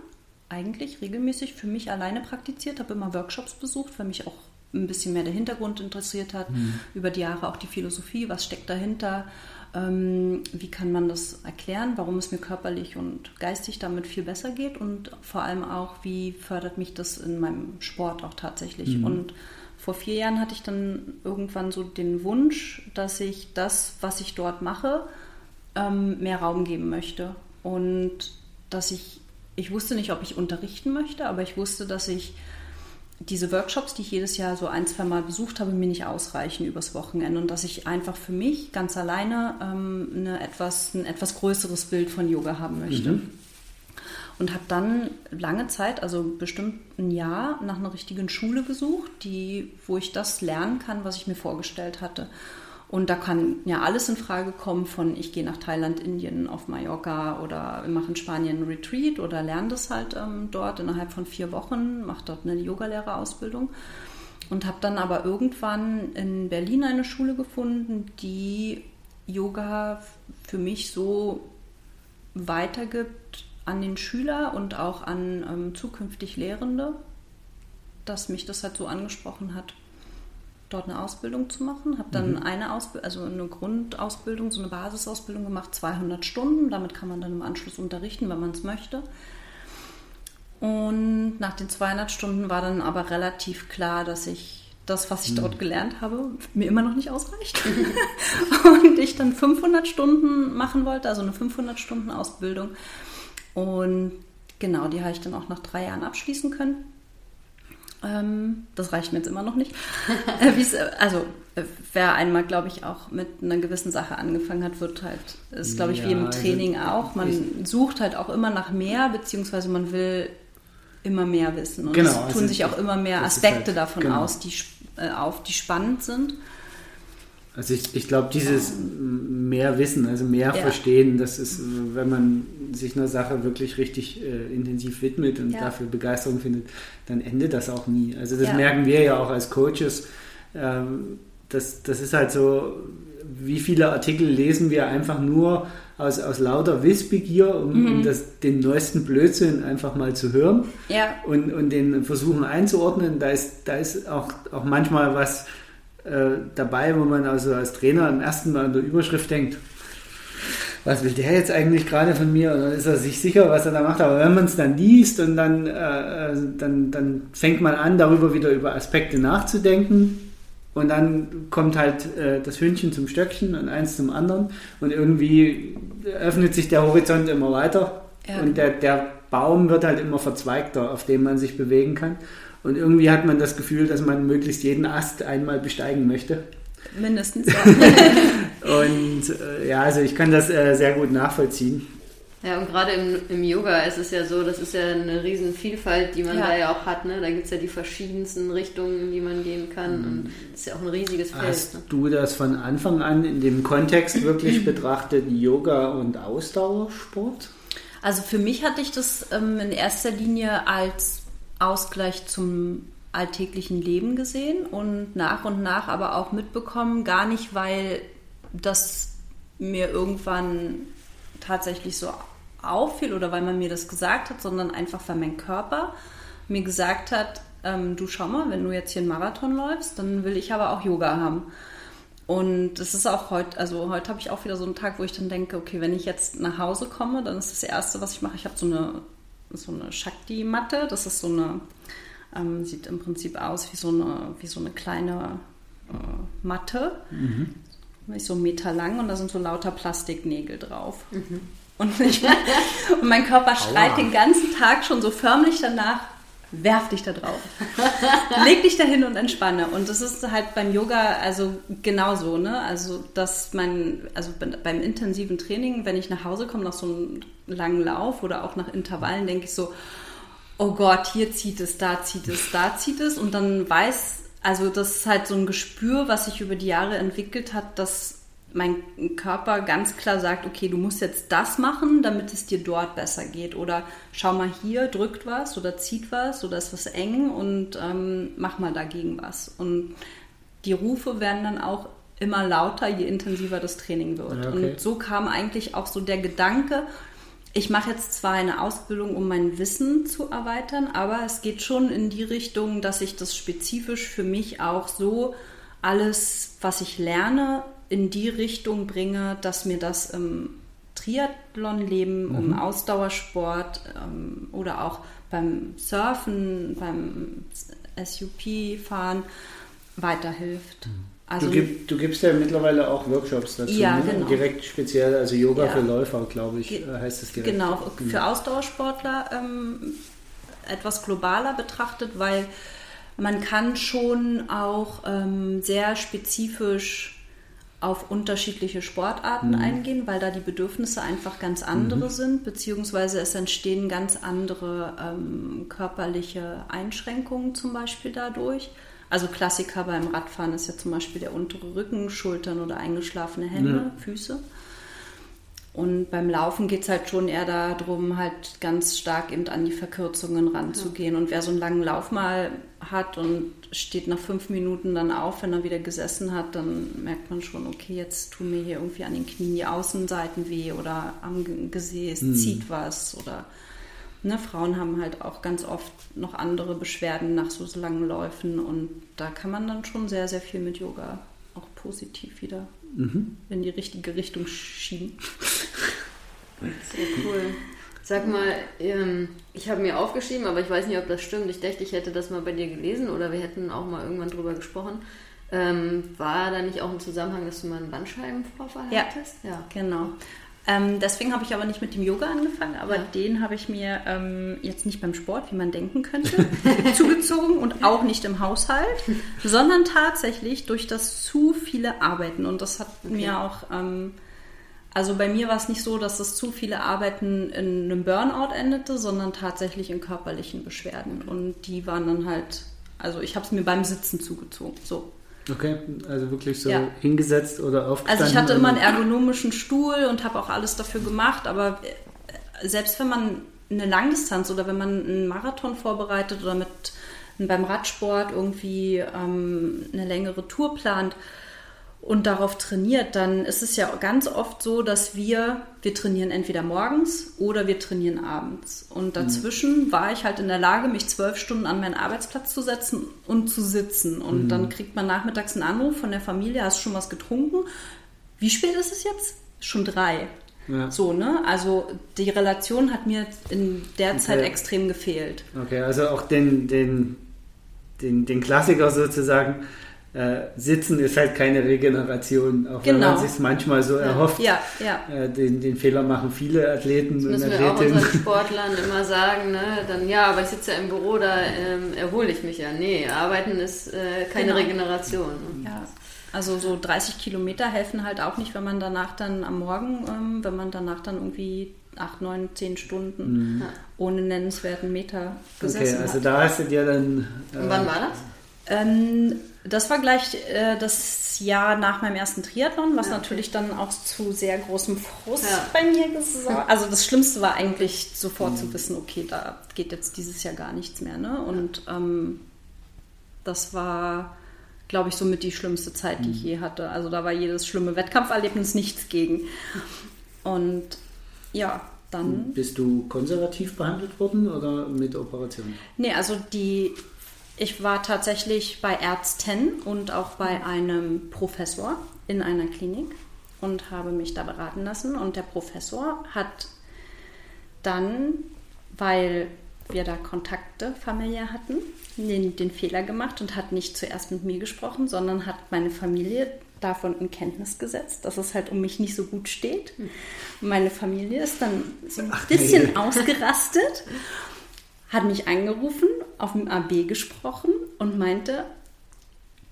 eigentlich regelmäßig für mich alleine praktiziert, habe immer Workshops besucht, weil mich auch ein bisschen mehr der Hintergrund interessiert hat, mhm. über die Jahre auch die Philosophie, was steckt dahinter, ähm, wie kann man das erklären, warum es mir körperlich und geistig damit viel besser geht und vor allem auch, wie fördert mich das in meinem Sport auch tatsächlich. Mhm. Und vor vier Jahren hatte ich dann irgendwann so den Wunsch, dass ich das, was ich dort mache, ähm, mehr Raum geben möchte. Und dass ich, ich wusste nicht, ob ich unterrichten möchte, aber ich wusste, dass ich diese Workshops, die ich jedes Jahr so ein, zwei Mal besucht habe, mir nicht ausreichen übers Wochenende und dass ich einfach für mich ganz alleine ähm, eine etwas, ein etwas größeres Bild von Yoga haben möchte. Mhm. Und habe dann lange Zeit, also bestimmt ein Jahr, nach einer richtigen Schule gesucht, die, wo ich das lernen kann, was ich mir vorgestellt hatte. Und da kann ja alles in Frage kommen von ich gehe nach Thailand, Indien, auf Mallorca oder wir machen Spanien einen Retreat oder lerne das halt ähm, dort innerhalb von vier Wochen, mache dort eine Yogalehrerausbildung. Und habe dann aber irgendwann in Berlin eine Schule gefunden, die Yoga für mich so weitergibt an den Schüler und auch an ähm, zukünftig Lehrende, dass mich das halt so angesprochen hat dort eine Ausbildung zu machen. Habe dann mhm. eine Ausbildung, also eine Grundausbildung, so eine Basisausbildung gemacht, 200 Stunden. Damit kann man dann im Anschluss unterrichten, wenn man es möchte. Und nach den 200 Stunden war dann aber relativ klar, dass ich das, was ich mhm. dort gelernt habe, mir immer noch nicht ausreicht. und ich dann 500 Stunden machen wollte, also eine 500 Stunden Ausbildung. Und genau, die habe ich dann auch nach drei Jahren abschließen können. Ähm, das reicht mir jetzt immer noch nicht. Äh, also, äh, wer einmal, glaube ich, auch mit einer gewissen Sache angefangen hat, wird halt, ist, glaube ich, wie im also Training auch. Man sucht halt auch immer nach mehr, beziehungsweise man will immer mehr wissen. Und genau, es tun also sich auch immer mehr Aspekte halt, davon genau. aus, die, äh, auf, die spannend sind. Also ich, ich glaube, dieses mehr Wissen, also mehr ja. Verstehen, das ist, wenn man sich einer Sache wirklich richtig äh, intensiv widmet und ja. dafür Begeisterung findet, dann endet das auch nie. Also das ja. merken wir ja auch als Coaches. Ähm, das, das ist halt so, wie viele Artikel lesen wir einfach nur aus, aus lauter Wissbegier, um, mhm. um das, den neuesten Blödsinn einfach mal zu hören und, und den versuchen einzuordnen. Da ist, da ist auch, auch manchmal was dabei, wo man also als Trainer im ersten Mal an der Überschrift denkt, was will der jetzt eigentlich gerade von mir? Und dann ist er sich sicher, was er da macht. Aber wenn man es dann liest und dann, äh, äh, dann, dann fängt man an, darüber wieder über Aspekte nachzudenken. Und dann kommt halt äh, das Hündchen zum Stöckchen und eins zum anderen. Und irgendwie öffnet sich der Horizont immer weiter. Ja. Und der, der Baum wird halt immer verzweigter, auf dem man sich bewegen kann. Und irgendwie hat man das Gefühl, dass man möglichst jeden Ast einmal besteigen möchte. Mindestens, ja. und äh, ja, also ich kann das äh, sehr gut nachvollziehen. Ja, und gerade im, im Yoga ist es ja so, das ist ja eine riesen Vielfalt, die man ja. da ja auch hat. Ne? Da gibt es ja die verschiedensten Richtungen, in die man gehen kann. Mhm. Und das ist ja auch ein riesiges Feld. Hast ne? du das von Anfang an in dem Kontext wirklich betrachtet, Yoga und Ausdauersport? Also für mich hatte ich das ähm, in erster Linie als Ausgleich zum alltäglichen Leben gesehen und nach und nach aber auch mitbekommen, gar nicht, weil das mir irgendwann tatsächlich so auffiel oder weil man mir das gesagt hat, sondern einfach, weil mein Körper mir gesagt hat, ähm, du schau mal, wenn du jetzt hier einen Marathon läufst, dann will ich aber auch Yoga haben. Und das ist auch heute, also heute habe ich auch wieder so einen Tag, wo ich dann denke, okay, wenn ich jetzt nach Hause komme, dann ist das Erste, was ich mache, ich habe so eine so eine Shakti-Matte. Das ist so eine, ähm, sieht im Prinzip aus wie so eine, wie so eine kleine äh, Matte. Mhm. Ist so einen Meter lang und da sind so lauter Plastiknägel drauf. Mhm. Und, ich, und, mein Körper schreit Aua. den ganzen Tag schon so förmlich danach, werf dich da drauf. Leg dich dahin und entspanne. Und das ist halt beim Yoga also genauso, ne? Also, dass man, also beim intensiven Training, wenn ich nach Hause komme nach so einem langen Lauf oder auch nach Intervallen, denke ich so, oh Gott, hier zieht es, da zieht es, da zieht es. Und dann weiß, also das ist halt so ein Gespür, was sich über die Jahre entwickelt hat, dass mein Körper ganz klar sagt, okay, du musst jetzt das machen, damit es dir dort besser geht. Oder schau mal hier, drückt was oder zieht was oder ist was eng und ähm, mach mal dagegen was. Und die Rufe werden dann auch immer lauter, je intensiver das Training wird. Ja, okay. Und so kam eigentlich auch so der Gedanke, ich mache jetzt zwar eine Ausbildung, um mein Wissen zu erweitern, aber es geht schon in die Richtung, dass ich das spezifisch für mich auch so alles, was ich lerne, in die Richtung bringe, dass mir das im Triathlon-Leben, mhm. um Ausdauersport ähm, oder auch beim Surfen, beim SUP-Fahren weiterhilft. Mhm. Also, du, gib, du, gibst ja mittlerweile auch Workshops dazu, ja, ne? genau. direkt speziell, also Yoga ja. für Läufer, glaube ich, Ge heißt es direkt. Genau, für mhm. Ausdauersportler ähm, etwas globaler betrachtet, weil man kann schon auch ähm, sehr spezifisch auf unterschiedliche Sportarten mhm. eingehen, weil da die Bedürfnisse einfach ganz andere mhm. sind, beziehungsweise es entstehen ganz andere ähm, körperliche Einschränkungen zum Beispiel dadurch. Also Klassiker beim Radfahren ist ja zum Beispiel der untere Rücken, Schultern oder eingeschlafene Hände, ja. Füße. Und beim Laufen geht es halt schon eher darum, halt ganz stark eben an die Verkürzungen ranzugehen. Und wer so einen langen Lauf mal hat und steht nach fünf Minuten dann auf, wenn er wieder gesessen hat, dann merkt man schon, okay, jetzt tun mir hier irgendwie an den Knien die Außenseiten weh oder am Gesäß mhm. zieht was oder ne, Frauen haben halt auch ganz oft noch andere Beschwerden nach so langen Läufen und da kann man dann schon sehr, sehr viel mit Yoga auch positiv wieder mhm. in die richtige Richtung schieben. Sehr cool. Sag mal, ähm, ich habe mir aufgeschrieben, aber ich weiß nicht, ob das stimmt. Ich dachte, ich hätte das mal bei dir gelesen oder wir hätten auch mal irgendwann drüber gesprochen. Ähm, war da nicht auch ein Zusammenhang, dass du mal einen Bandscheibenvorfall ja, hattest? Ja, genau. Ähm, deswegen habe ich aber nicht mit dem Yoga angefangen, aber ja. den habe ich mir ähm, jetzt nicht beim Sport, wie man denken könnte, zugezogen und auch nicht im Haushalt, sondern tatsächlich durch das zu viele Arbeiten. Und das hat okay. mir auch ähm, also bei mir war es nicht so, dass das zu viele Arbeiten in einem Burnout endete, sondern tatsächlich in körperlichen Beschwerden. Und die waren dann halt, also ich habe es mir beim Sitzen zugezogen. So. Okay, also wirklich so ja. hingesetzt oder aufgestanden? Also ich hatte immer einen ergonomischen Stuhl und habe auch alles dafür gemacht, aber äh, selbst wenn man eine Langdistanz oder wenn man einen Marathon vorbereitet oder mit beim Radsport irgendwie ähm, eine längere Tour plant, und darauf trainiert, dann ist es ja ganz oft so, dass wir, wir trainieren entweder morgens oder wir trainieren abends. Und dazwischen mhm. war ich halt in der Lage, mich zwölf Stunden an meinen Arbeitsplatz zu setzen und zu sitzen. Und mhm. dann kriegt man nachmittags einen Anruf von der Familie, hast du schon was getrunken? Wie spät ist es jetzt? Schon drei. Ja. So, ne? Also die Relation hat mir in der okay. Zeit extrem gefehlt. Okay, also auch den, den, den, den Klassiker sozusagen äh, Sitzen ist halt keine Regeneration, auch genau. wenn man genau. sich manchmal so erhofft. Ja, ja. Äh, den, den, Fehler machen viele Athleten das müssen und wir auch unseren Sportlern immer sagen, ne? dann ja, aber ich sitze ja im Büro, da ähm, erhole ich mich ja. Nee, Arbeiten ist äh, keine genau. Regeneration. Ne? Ja. Also so 30 Kilometer helfen halt auch nicht, wenn man danach dann am Morgen, ähm, wenn man danach dann irgendwie 8, 9, 10 Stunden mhm. ohne nennenswerten Meter gesessen hat. Okay, also hat. da hast du dir dann... Und wann war das? Ähm, das war gleich äh, das Jahr nach meinem ersten Triathlon, was ja, okay. natürlich dann auch zu sehr großem Frust ja. bei mir gesorgt Also das Schlimmste war eigentlich sofort mhm. zu wissen, okay, da geht jetzt dieses Jahr gar nichts mehr. Ne? Und ähm, das war, glaube ich, somit die schlimmste Zeit, die mhm. ich je hatte. Also da war jedes schlimme Wettkampferlebnis nichts gegen. Und ja, dann. Bist du konservativ behandelt worden oder mit Operation? Nee, also die ich war tatsächlich bei Ärzten und auch bei einem Professor in einer Klinik und habe mich da beraten lassen. Und der Professor hat dann, weil wir da Kontakte familiär hatten, den, den, Fehler gemacht und hat nicht zuerst mit mir gesprochen, sondern hat meine Familie davon in Kenntnis gesetzt, dass es halt um mich nicht so gut steht. Hm. Meine Familie ist dann so ein bisschen ausgerastet hat mich angerufen, auf dem AB gesprochen und meinte,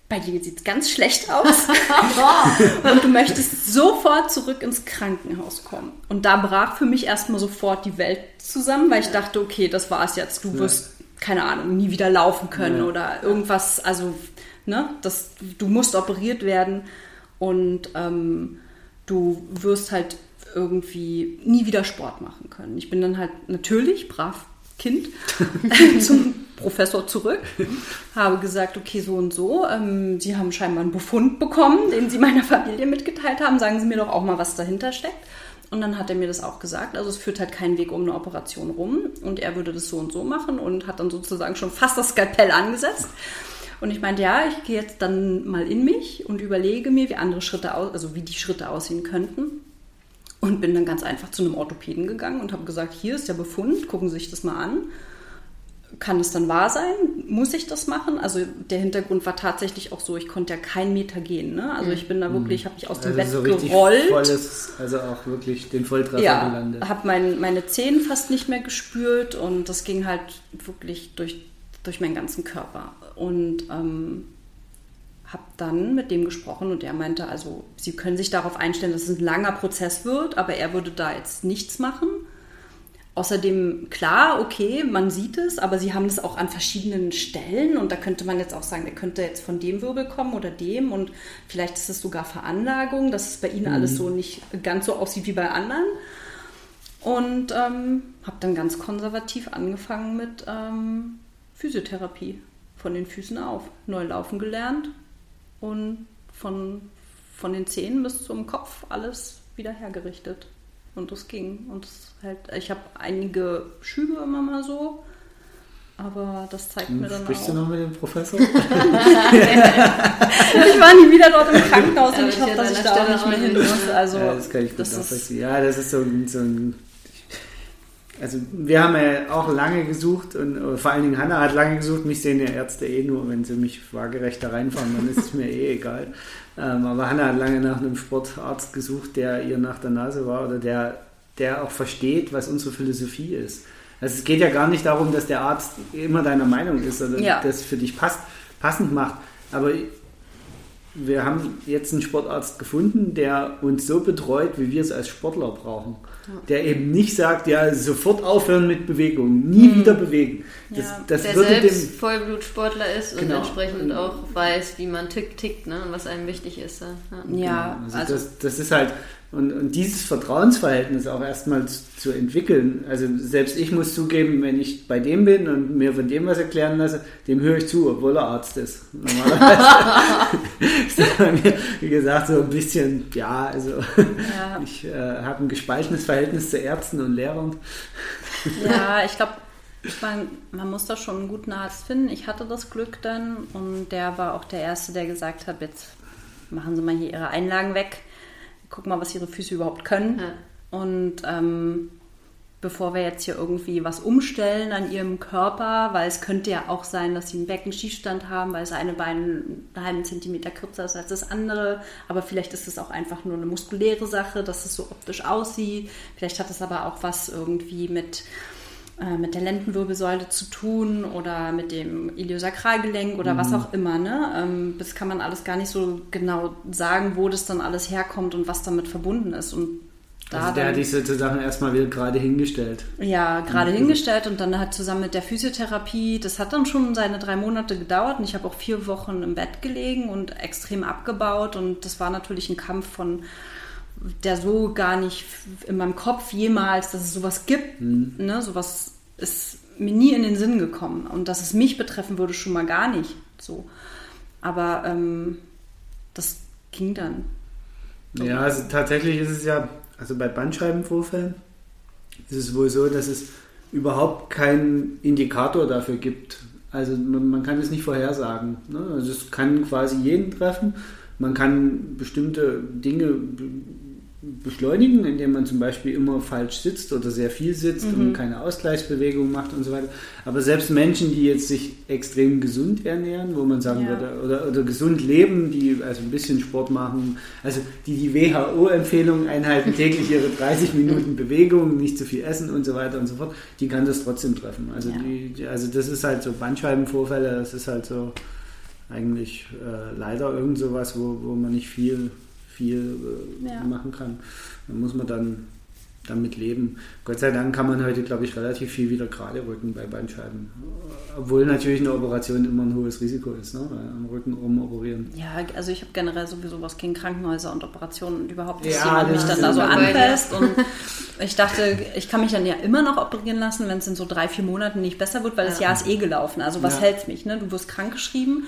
bei dir sieht es ganz schlecht aus und du möchtest sofort zurück ins Krankenhaus kommen. Und da brach für mich erstmal sofort die Welt zusammen, weil ich dachte, okay, das war es jetzt. Du wirst, keine Ahnung, nie wieder laufen können ja. oder irgendwas, also, ne, das, du musst operiert werden und ähm, du wirst halt irgendwie nie wieder Sport machen können. Ich bin dann halt natürlich brav Kind zum Professor zurück, habe gesagt, okay, so und so, ähm, Sie haben scheinbar einen Befund bekommen, den Sie meiner Familie mitgeteilt haben, sagen Sie mir doch auch mal, was dahinter steckt. Und dann hat er mir das auch gesagt. Also es führt halt keinen Weg um eine Operation rum. Und er würde das so und so machen und hat dann sozusagen schon fast das Skalpell angesetzt. Und ich meinte, ja, ich gehe jetzt dann mal in mich und überlege mir, wie andere Schritte aus, also wie die Schritte aussehen könnten. Und bin dann ganz einfach zu einem Orthopäden gegangen und habe gesagt, hier ist der Befund, gucken Sie sich das mal an. Kann es dann wahr sein? Muss ich das machen? Also der Hintergrund war tatsächlich auch so, ich konnte ja keinen Meter gehen. Ne? Also ich bin da wirklich, habe mich aus dem Also Bett so gerollt. volles, also auch wirklich den Volltreffer Ja, gelandet. habe mein, meine Zehen fast nicht mehr gespürt und das ging halt wirklich durch, durch meinen ganzen Körper. Und ähm, habe dann mit dem gesprochen und er meinte, also Sie können sich darauf einstellen, dass es ein langer Prozess wird, aber er würde da jetzt nichts machen. Außerdem, klar, okay, man sieht es, aber sie haben das auch an verschiedenen Stellen und da könnte man jetzt auch sagen, der könnte jetzt von dem Wirbel kommen oder dem und vielleicht ist es sogar Veranlagung, dass es bei ihnen alles so nicht ganz so aussieht wie bei anderen. Und ähm, habe dann ganz konservativ angefangen mit ähm, Physiotherapie von den Füßen auf. Neu laufen gelernt und von, von den Zähnen bis zum Kopf alles wieder hergerichtet. Und das ging. Und das halt, ich habe einige Schübe immer mal so, aber das zeigt mir dann Sprichst auch. du noch mit dem Professor? Ich war nie wieder dort im Krankenhaus und ich hoffe, dass ich da auch nicht mehr hin muss. Also, ja, das kann ich gut das ist. Ja, das ist so ein, so ein. Also, wir haben ja auch lange gesucht und vor allen Dingen Hanna hat lange gesucht. Mich sehen ja Ärzte eh nur, wenn sie mich waagerecht da reinfahren, dann ist es mir eh egal. Ähm, aber Hanna hat lange nach einem Sportarzt gesucht, der ihr nach der Nase war oder der, der auch versteht, was unsere Philosophie ist. Also, es geht ja gar nicht darum, dass der Arzt immer deiner Meinung ist oder Ja. das für dich passt, passend macht. Aber wir haben jetzt einen Sportarzt gefunden, der uns so betreut, wie wir es als Sportler brauchen. Der eben nicht sagt, ja, sofort aufhören mit Bewegung, nie wieder bewegen. Das, Ja, das der würde selbst dem. Vollblutsportler ist und Genau. entsprechend auch weiß, wie man tickt, tickt ne? und was einem wichtig ist. Ja. ja, also, also, das, das ist halt, und, und dieses Vertrauensverhältnis auch erstmal zu, zu entwickeln. Also selbst ich muss zugeben, wenn ich bei dem bin und mir von dem was erklären lasse, dem höre ich zu, obwohl er Arzt ist. Normalerweise ist er bei mir, wie gesagt, so ein bisschen, ja, also ja. ich äh, habe ein gespaltenes Verhältnis zu Ärzten und Lehrern. Ja, ich glaube, ich mein, man muss da schon einen guten Arzt finden. Ich hatte das Glück dann und der war auch der Erste, der gesagt hat, jetzt machen Sie mal hier Ihre Einlagen weg, guck mal, was Ihre Füße überhaupt können. Ja. Und ähm, bevor wir jetzt hier irgendwie was umstellen an Ihrem Körper, weil es könnte ja auch sein, dass Sie einen Beckenschiefstand haben, weil das eine Bein einen halben Zentimeter kürzer ist als das andere. Aber vielleicht ist es auch einfach nur eine muskuläre Sache, dass es so optisch aussieht. Vielleicht hat es aber auch was irgendwie mit äh, mit der Lendenwirbelsäule zu tun oder mit dem Iliosakralgelenk oder was auch immer. Ne? Ähm, das kann man alles gar nicht so genau sagen, wo das dann alles herkommt und was damit verbunden ist. Und da Also der dann, hat dich sozusagen erstmal wieder gerade hingestellt. ja, gerade hingestellt und dann halt zusammen mit der Physiotherapie, das hat dann schon seine drei Monate gedauert und ich habe auch vier Wochen im Bett gelegen und extrem abgebaut und das war natürlich ein Kampf von der so gar nicht in meinem Kopf jemals, dass es sowas gibt, ne, sowas ist mir nie in den Sinn gekommen und dass es mich betreffen würde schon mal gar nicht so. Aber ähm, das ging dann. Ja, also tatsächlich ist es ja, also bei Bandscheibenvorfällen ist es wohl so, dass es überhaupt keinen Indikator dafür gibt. Also man, man kann es nicht vorhersagen. Ne? Also es kann quasi jeden treffen. Man kann bestimmte Dinge beschleunigen, indem man zum Beispiel immer falsch sitzt oder sehr viel sitzt und keine Ausgleichsbewegung macht und so weiter. Aber selbst Menschen, die jetzt sich extrem gesund ernähren, wo man sagen Ja. würde, oder, oder gesund leben, die also ein bisschen Sport machen, also die die WHO-Empfehlungen einhalten, täglich ihre 30 Minuten Bewegung, nicht zu viel essen und so weiter und so fort, die kann das trotzdem treffen. Also, Ja. die- also das ist halt so Bandscheibenvorfälle, das ist halt so eigentlich äh, leider irgend sowas, wo, wo man nicht viel, viel äh, Ja. machen kann. Da muss man dann damit leben. Gott sei Dank kann man heute, glaube ich, relativ viel wieder gerade rücken bei Bandscheiben. Obwohl natürlich eine Operation immer ein hohes Risiko ist, ne? Am Rücken rumoperieren. Ja, also ich habe generell sowieso was gegen Krankenhäuser und Operationen und überhaupt, dass Ja, jemand mich dann da so anfasst. Und ich dachte, ich kann mich dann ja immer noch operieren lassen, wenn es in so drei, vier Monaten nicht besser wird, weil das Ja. Jahr ist eh gelaufen. Also was Ja. hält mich? Ne? Du wirst krankgeschrieben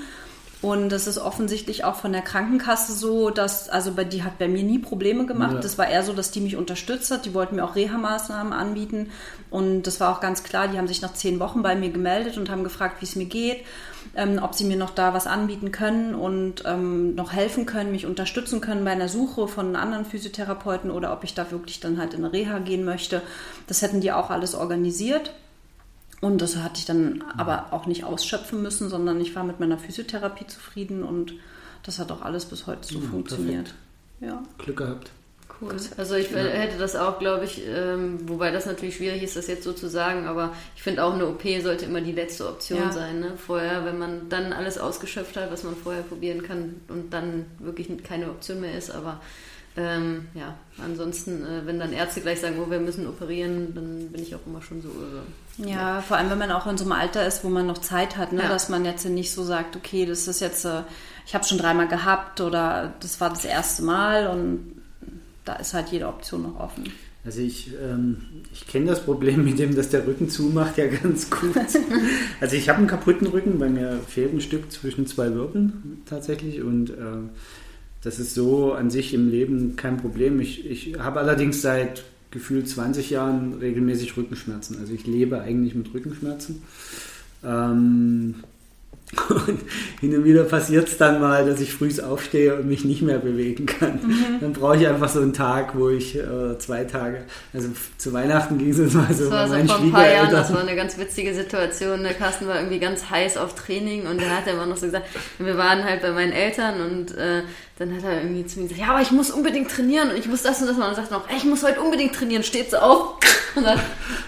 Und das ist offensichtlich auch von der Krankenkasse so, dass, also bei, die hat bei mir nie Probleme gemacht. Ja. Das war eher so, dass die mich unterstützt hat. Die wollten mir auch Reha-Maßnahmen anbieten. Und das war auch ganz klar, die haben sich nach zehn Wochen bei mir gemeldet und haben gefragt, wie es mir geht, ähm, ob sie mir noch da was anbieten können und ähm, noch helfen können, mich unterstützen können bei einer Suche von anderen Physiotherapeuten oder ob ich da wirklich dann halt in eine Reha gehen möchte. Das hätten die auch alles organisiert. Und das hatte ich dann aber auch nicht ausschöpfen müssen, sondern ich war mit meiner Physiotherapie zufrieden und das hat auch alles bis heute so Ja, funktioniert. Ja. Glück gehabt. Cool. Also ich hätte das auch, glaube ich, ähm, wobei das natürlich schwierig ist, das jetzt so zu sagen, aber ich finde auch eine OP sollte immer die letzte Option Ja. sein. Ne? Vorher, wenn man dann alles ausgeschöpft hat, was man vorher probieren kann und dann wirklich keine Option mehr ist, aber ähm, ja, ansonsten, äh, wenn dann Ärzte gleich sagen, oh, wir müssen operieren, dann bin ich auch immer schon so irre. Ja, vor allem wenn man auch in so einem Alter ist, wo man noch Zeit hat, ne? Ja. dass man jetzt nicht so sagt, okay, das ist jetzt, äh, ich habe schon dreimal gehabt oder das war das erste Mal und da ist halt jede Option noch offen. Also ich, ähm, ich kenne das Problem mit dem, dass der Rücken zumacht, ja ganz gut. also ich habe einen kaputten Rücken, bei mir fehlt ein Stück zwischen zwei Wirbeln tatsächlich und äh, das ist so an sich im Leben kein Problem. Ich, ich habe allerdings seit gefühlt 20 Jahren regelmäßig Rückenschmerzen. Also ich lebe eigentlich mit Rückenschmerzen. Ähm, und hin und wieder passiert es dann mal, dass ich früh aufstehe und mich nicht mehr bewegen kann. Dann brauche ich einfach so einen Tag, wo ich äh, zwei Tage, also zu Weihnachten ging es mal so Das war so meinen vor ein paar Jahren, das war eine ganz witzige Situation. Der Carsten war irgendwie ganz heiß auf Training und er hat immer noch so gesagt, wir waren halt bei meinen Eltern und äh, dann hat er irgendwie zu mir gesagt, ja, aber ich muss unbedingt trainieren und ich muss das und das machen. Und dann sagt er noch, ich muss heute unbedingt trainieren, steht so auf und sagt,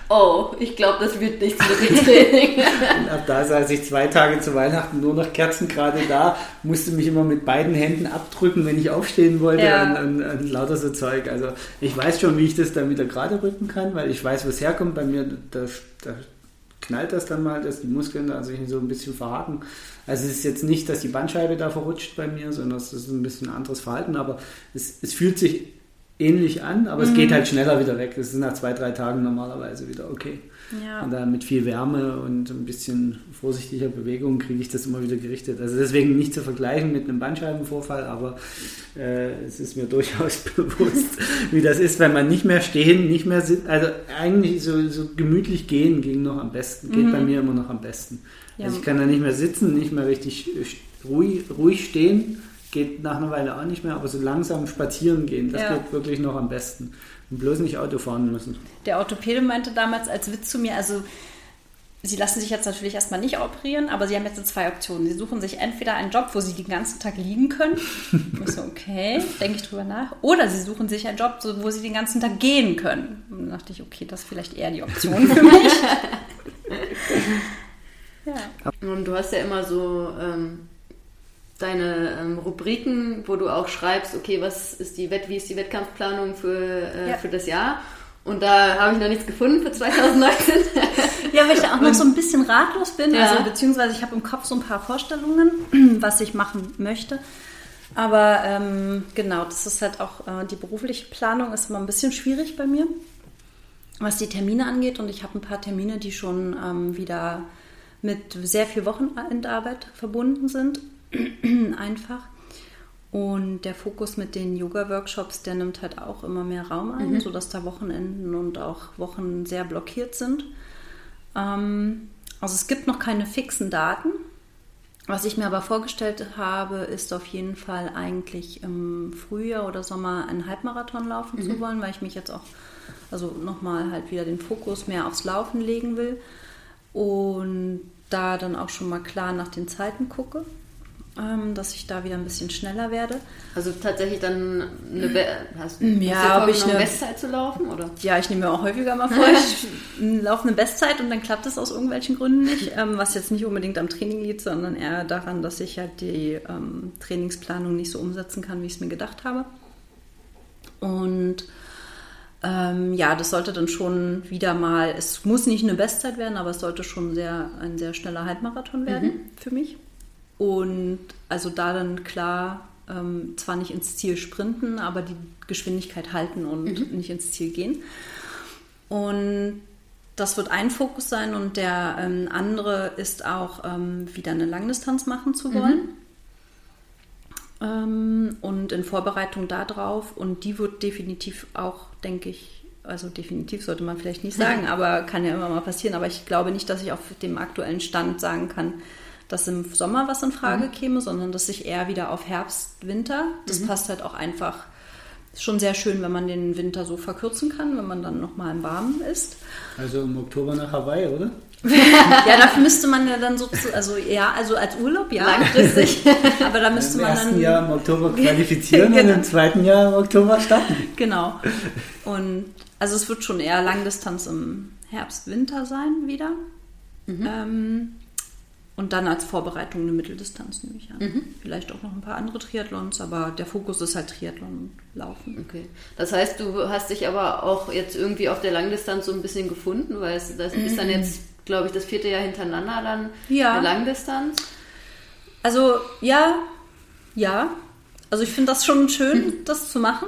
oh, ich glaube, das wird nichts mit dem Training. Und ab da saß ich zwei Tage zu Weihnachten nur noch Kerzen gerade da, musste mich immer mit beiden Händen abdrücken, wenn ich aufstehen wollte Ja. und, und, und lauter so Zeug. Also ich weiß schon, wie ich das dann wieder gerade rücken kann, weil ich weiß, wo es herkommt. Bei mir, da, da knallt das dann mal, dass die Muskeln da sich so ein bisschen verhaken. Also es ist jetzt nicht, dass die Bandscheibe da verrutscht bei mir, sondern es ist ein bisschen ein anderes Verhalten, aber es, es fühlt sich ähnlich an, aber es geht halt schneller wieder weg. Das ist nach zwei, drei Tagen normalerweise wieder okay. Ja. Und dann mit viel Wärme und ein bisschen vorsichtiger Bewegung kriege ich das immer wieder gerichtet. Also deswegen nicht zu vergleichen mit einem Bandscheibenvorfall, aber äh, es ist mir durchaus bewusst, wie das ist, wenn man nicht mehr stehen, nicht mehr sitzen. Also eigentlich so, so gemütlich gehen ging noch am besten, geht bei mir immer noch am besten. Ja. Also ich kann da nicht mehr sitzen, nicht mehr richtig ruhig, ruhig stehen, geht nach einer Weile auch nicht mehr, aber so langsam spazieren gehen, das Ja. geht wirklich noch am besten. Und bloß nicht Auto fahren müssen. Der Orthopäde meinte damals als Witz zu mir, also Sie lassen sich jetzt natürlich erstmal nicht operieren, aber Sie haben jetzt zwei Optionen. Sie suchen sich entweder einen Job, wo Sie den ganzen Tag liegen können. Ich so, okay, denke ich drüber nach. Oder Sie suchen sich einen Job, wo Sie den ganzen Tag gehen können. Und dann dachte ich, okay, das ist vielleicht eher die Option für mich. ja. Und du hast ja immer so ähm, deine ähm, Rubriken, wo du auch schreibst, okay, was ist die Wett, wie ist die Wettkampfplanung für, äh, Ja. für das Jahr? Und da habe ich noch nichts gefunden für 2019. Ja, weil ich da auch noch so ein bisschen ratlos bin. Ja. Also beziehungsweise ich habe im Kopf so ein paar Vorstellungen, was ich machen möchte. Aber ähm, genau, das ist halt auch, äh, die berufliche Planung ist immer ein bisschen schwierig bei mir, was die Termine angeht. Und ich habe ein paar Termine, die schon ähm, wieder mit sehr viel Wochenendarbeit verbunden sind. Einfach. Und der Fokus mit den Yoga-Workshops, der nimmt halt auch immer mehr Raum ein, sodass da Wochenenden und auch Wochen sehr blockiert sind. Ähm, also es gibt noch keine fixen Daten. Was ich mir aber vorgestellt habe, ist auf jeden Fall eigentlich im Frühjahr oder Sommer einen Halbmarathon laufen zu wollen, weil ich mich jetzt auch also nochmal halt wieder den Fokus mehr aufs Laufen legen will und da dann auch schon mal klar nach den Zeiten gucke, dass ich da wieder ein bisschen schneller werde. Also tatsächlich dann eine Be hast, Ja, hast du ich eine- Bestzeit zu laufen, oder? Ja, ich nehme mir auch häufiger mal vor, ich laufe eine Bestzeit und dann klappt es aus irgendwelchen Gründen nicht, ähm, was jetzt nicht unbedingt am Training liegt, sondern eher daran, dass ich halt die ähm, Trainingsplanung nicht so umsetzen kann, wie ich es mir gedacht habe. Und ähm, ja, das sollte dann schon wieder mal, es muss nicht eine Bestzeit werden, aber es sollte schon sehr, ein sehr schneller Halbmarathon werden für mich. Und also da dann klar, ähm, zwar nicht ins Ziel sprinten, aber die Geschwindigkeit halten und nicht ins Ziel gehen. Und das wird ein Fokus sein und der ähm, andere ist auch ähm, wieder eine Langdistanz machen zu wollen. Ähm, und in Vorbereitung darauf. Und die wird definitiv auch, denke ich, also definitiv sollte man vielleicht nicht sagen, aber kann ja immer mal passieren. Aber ich glaube nicht, dass ich auf dem aktuellen Stand sagen kann, dass im Sommer was in Frage mhm. käme, sondern dass ich eher wieder auf Herbst, Winter. Das mhm. passt halt auch einfach. Schon sehr schön, wenn man den Winter so verkürzen kann, wenn man dann nochmal im Warmen ist. Also im Oktober nach Hawaii, oder? ja, dafür müsste man ja dann so, zu, also ja, also als Urlaub, ja, langfristig. Aber da müsste man dann. Im ersten Jahr im Oktober qualifizieren genau. und im zweiten Jahr im Oktober starten. Genau. Und also es wird schon eher Langdistanz im Herbst, Winter sein wieder. Mhm. Ähm, und dann als Vorbereitung eine Mitteldistanz nehme ich an. Mhm. Vielleicht auch noch ein paar andere Triathlons, aber der Fokus ist halt Triathlon und Laufen. Okay. Das heißt, du hast dich aber auch jetzt irgendwie auf der Langdistanz so ein bisschen gefunden, weil es das mhm. ist dann jetzt, glaube ich, das vierte Jahr hintereinander dann ja. eine Langdistanz. Also ja, ja. Also ich finde das schon schön, mhm. das zu machen.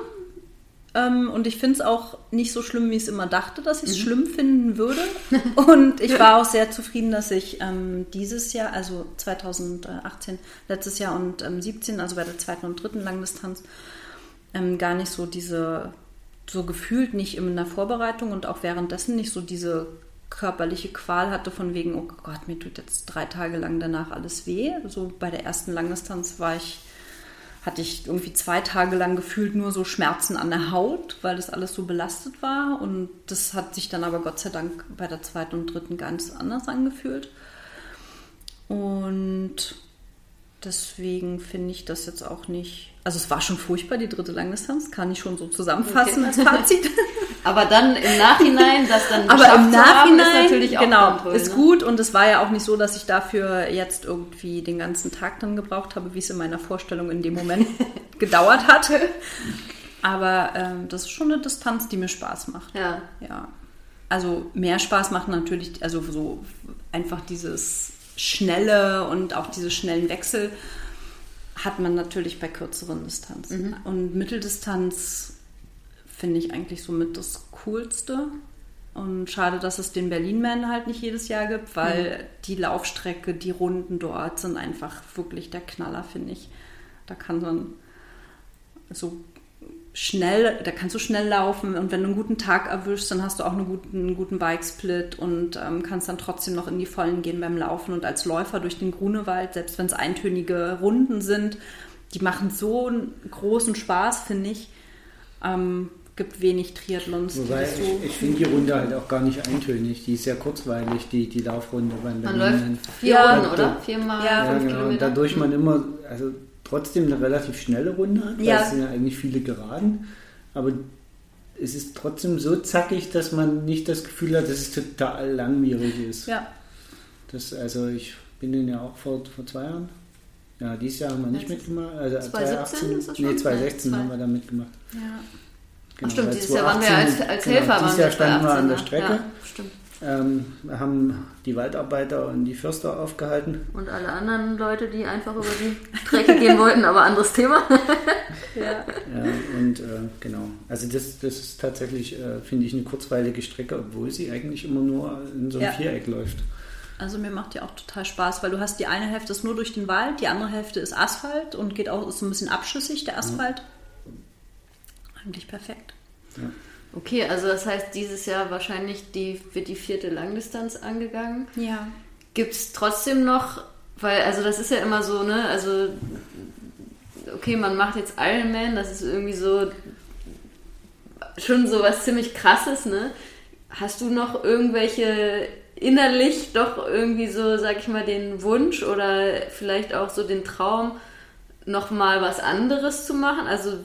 Ähm, und ich finde es auch nicht so schlimm, wie ich es immer dachte, dass ich es mhm. schlimm finden würde. Und ich war auch sehr zufrieden, dass ich ähm, dieses Jahr, also 2018, letztes Jahr und ähm, 17, also bei der zweiten und dritten Langdistanz, ähm, gar nicht so diese, so gefühlt nicht in der Vorbereitung und auch währenddessen nicht so diese körperliche Qual hatte von wegen, oh Gott, mir tut jetzt drei Tage lang danach alles weh. So bei der ersten Langdistanz war ich hatte ich irgendwie zwei Tage lang gefühlt nur so Schmerzen an der Haut, weil das alles so belastet war. Und das hat sich dann aber Gott sei Dank bei der zweiten und dritten ganz anders angefühlt. Und deswegen finde ich das jetzt auch nicht. Also es war schon furchtbar, die dritte Langdistanz, kann ich schon so zusammenfassen okay. als Fazit. Aber dann im Nachhinein, das dann Aber im Nachhinein, haben, ist natürlich auch genau, toll, ist ne? gut und es war ja auch nicht so, dass ich dafür jetzt irgendwie den ganzen Tag dann gebraucht habe, wie es in meiner Vorstellung in dem Moment gedauert hatte. Aber ähm, das ist schon eine Distanz, die mir Spaß macht. Ja. Ja. Also mehr Spaß macht natürlich, also so einfach dieses Schnelle und auch diese schnellen Wechsel hat man natürlich bei kürzeren Distanzen. Mhm. Und Mitteldistanz finde ich eigentlich somit das Coolste. Und schade, dass es den Berlin-Man halt nicht jedes Jahr gibt, weil mhm. die Laufstrecke, die Runden dort sind einfach wirklich der Knaller, finde ich. Da kann man so schnell, da kannst du schnell laufen und wenn du einen guten Tag erwischst, dann hast du auch einen guten, einen guten Bikesplit und ähm, kannst dann trotzdem noch in die Vollen gehen beim Laufen und als Läufer durch den Grunewald, selbst wenn es eintönige Runden sind, die machen so einen großen Spaß, finde ich. Ähm, gibt wenig Triathlons. Wobei so ich, ich finde die Runde halt auch gar nicht eintönig. Die ist sehr kurzweilig, die, die Laufrunde beim Man läuft vier Runden, oder? Viermal ja, fünf genau. Kilometer. Dadurch man immer, also trotzdem eine relativ schnelle Runde hat, ja. es sind ja eigentlich viele Geraden. Aber es ist trotzdem so zackig, dass man nicht das Gefühl hat, dass es total langwierig ist. Ja. Das, also ich bin den ja auch vor, vor zwei Jahren. Ja, dieses Jahr haben wir nicht mitgemacht. Also 2017 2018, nee, 2016 ja, haben wir da mitgemacht. Ja. Genau, stimmt, dieses Jahr waren wir als, als genau, Helfer. Dieses Jahr standen wir an der Strecke. Ja, stimmt. Ähm, haben die Waldarbeiter und die Förster aufgehalten. Und alle anderen Leute, die einfach über die Strecke gehen wollten, aber anderes Thema. ja. ja, und äh, genau. Also das, das ist tatsächlich, äh, finde ich, eine kurzweilige Strecke, obwohl sie eigentlich immer nur in so einem ja. Viereck läuft. Also mir macht die auch total Spaß, weil du hast die eine Hälfte ist nur durch den Wald, die andere Hälfte ist Asphalt und geht auch ist so ein bisschen abschüssig, der Asphalt. Ja. Eigentlich perfekt. Ja. Okay, also das heißt, dieses Jahr wahrscheinlich die, wird die vierte Langdistanz angegangen. Ja. Gibt es trotzdem noch, weil, also das ist ja immer so, ne, also okay, man macht jetzt Ironman, das ist irgendwie so schon so was ziemlich krasses, ne? Hast du noch irgendwelche innerlich doch irgendwie so, sag ich mal, den Wunsch oder vielleicht auch so den Traum, nochmal was anderes zu machen? Also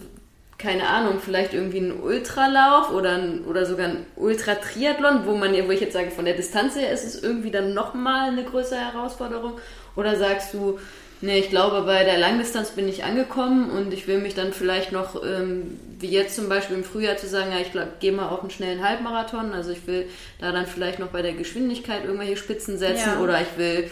keine Ahnung, vielleicht irgendwie einen Ultralauf oder, ein, oder sogar ein Ultra-Triathlon, wo man, wo ich jetzt sage, von der Distanz her ist es irgendwie dann nochmal eine größere Herausforderung? Oder sagst du, nee, ich glaube, bei der Langdistanz bin ich angekommen und ich will mich dann vielleicht noch, ähm, wie jetzt zum Beispiel im Frühjahr zu sagen, ja, ich gehe mal auf einen schnellen Halbmarathon, also ich will da dann vielleicht noch bei der Geschwindigkeit irgendwelche Spitzen setzen ja. oder ich will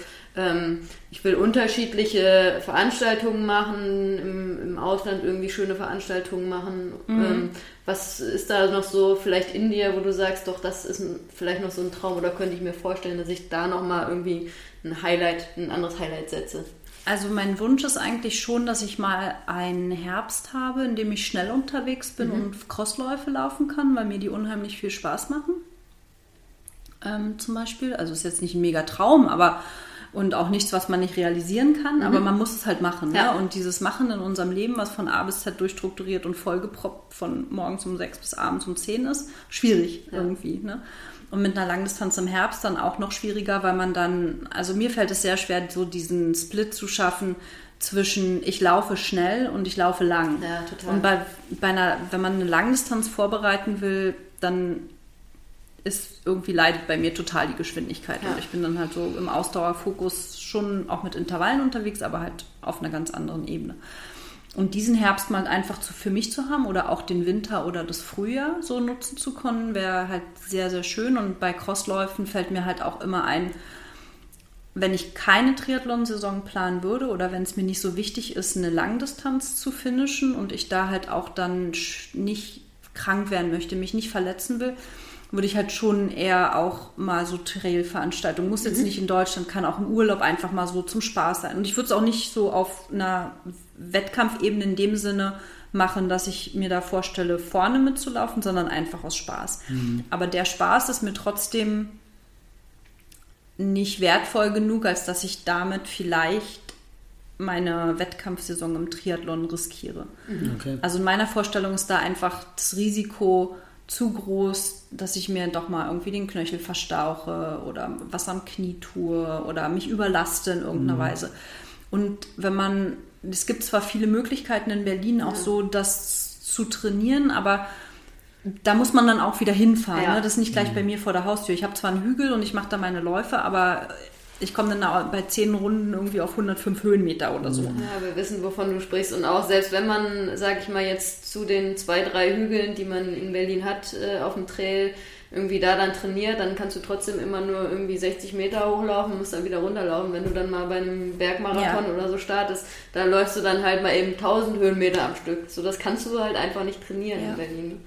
ich will unterschiedliche Veranstaltungen machen, im, im, Ausland irgendwie schöne Veranstaltungen machen. Mhm. Ähm, was ist da noch so vielleicht in dir, wo du sagst, doch, das ist vielleicht noch so ein Traum oder könnte ich mir vorstellen, dass ich da nochmal irgendwie ein Highlight, ein anderes Highlight setze? Also mein Wunsch ist eigentlich schon, dass ich mal einen Herbst habe, in dem ich schnell unterwegs bin und Crossläufe laufen kann, weil mir die unheimlich viel Spaß machen. Ähm, zum Beispiel. Also ist jetzt nicht ein mega Traum, aber und auch nichts, was man nicht realisieren kann, aber man muss es halt machen. Ja. Ne? Und dieses Machen in unserem Leben, was von A bis Z durchstrukturiert und vollgeproppt von morgens um sechs bis abends um zehn ist, schwierig irgendwie. Ne? Und mit einer Langdistanz im Herbst dann auch noch schwieriger, weil man dann, also mir fällt es sehr schwer, so diesen Split zu schaffen zwischen ich laufe schnell und ich laufe lang. Ja, total. Und bei, bei einer, wenn man eine Langdistanz vorbereiten will, dann ist irgendwie leidet bei mir total die Geschwindigkeit. Ja. Und ich bin dann halt so im Ausdauerfokus schon auch mit Intervallen unterwegs, aber halt auf einer ganz anderen Ebene. Und diesen Herbst mal einfach zu, für mich zu haben oder auch den Winter oder das Frühjahr so nutzen zu können, wäre halt sehr, sehr schön. Und bei Crossläufen fällt mir halt auch immer ein, wenn ich keine Triathlon-Saison planen würde oder wenn es mir nicht so wichtig ist, eine Langdistanz zu finishen und ich da halt auch dann nicht krank werden möchte, mich nicht verletzen will, würde ich halt schon eher auch mal so Trail-Veranstaltungen, muss jetzt nicht in Deutschland, kann auch im Urlaub einfach mal so zum Spaß sein. Und ich würde es auch nicht so auf einer Wettkampfebene in dem Sinne machen, dass ich mir da vorstelle, vorne mitzulaufen, sondern einfach aus Spaß. Aber der Spaß ist mir trotzdem nicht wertvoll genug, als dass ich damit vielleicht meine Wettkampfsaison im Triathlon riskiere. Okay. Also in meiner Vorstellung ist da einfach das Risiko zu groß, dass ich mir doch mal irgendwie den Knöchel verstauche oder was am Knie tue oder mich überlaste in irgendeiner Weise. Und wenn man, es gibt zwar viele Möglichkeiten in Berlin auch so, das zu trainieren, aber da muss man dann auch wieder hinfahren. Ja. Ne? Das ist nicht gleich bei mir vor der Haustür. Ich habe zwar einen Hügel und ich mache da meine Läufe, aber ich komme dann auch bei zehn Runden irgendwie auf 105 Höhenmeter oder so. Ja, wir wissen, wovon du sprichst. Und auch selbst wenn man, sag ich mal, jetzt zu den zwei, drei Hügeln, die man in Berlin hat, äh, auf dem Trail, irgendwie da dann trainiert, dann kannst du trotzdem immer nur irgendwie 60 Meter hochlaufen und musst dann wieder runterlaufen. Wenn du dann mal bei einem Bergmarathon Ja. oder so startest, da läufst du dann halt mal eben 1000 Höhenmeter am Stück. So, das kannst du halt einfach nicht trainieren Ja. in Berlin.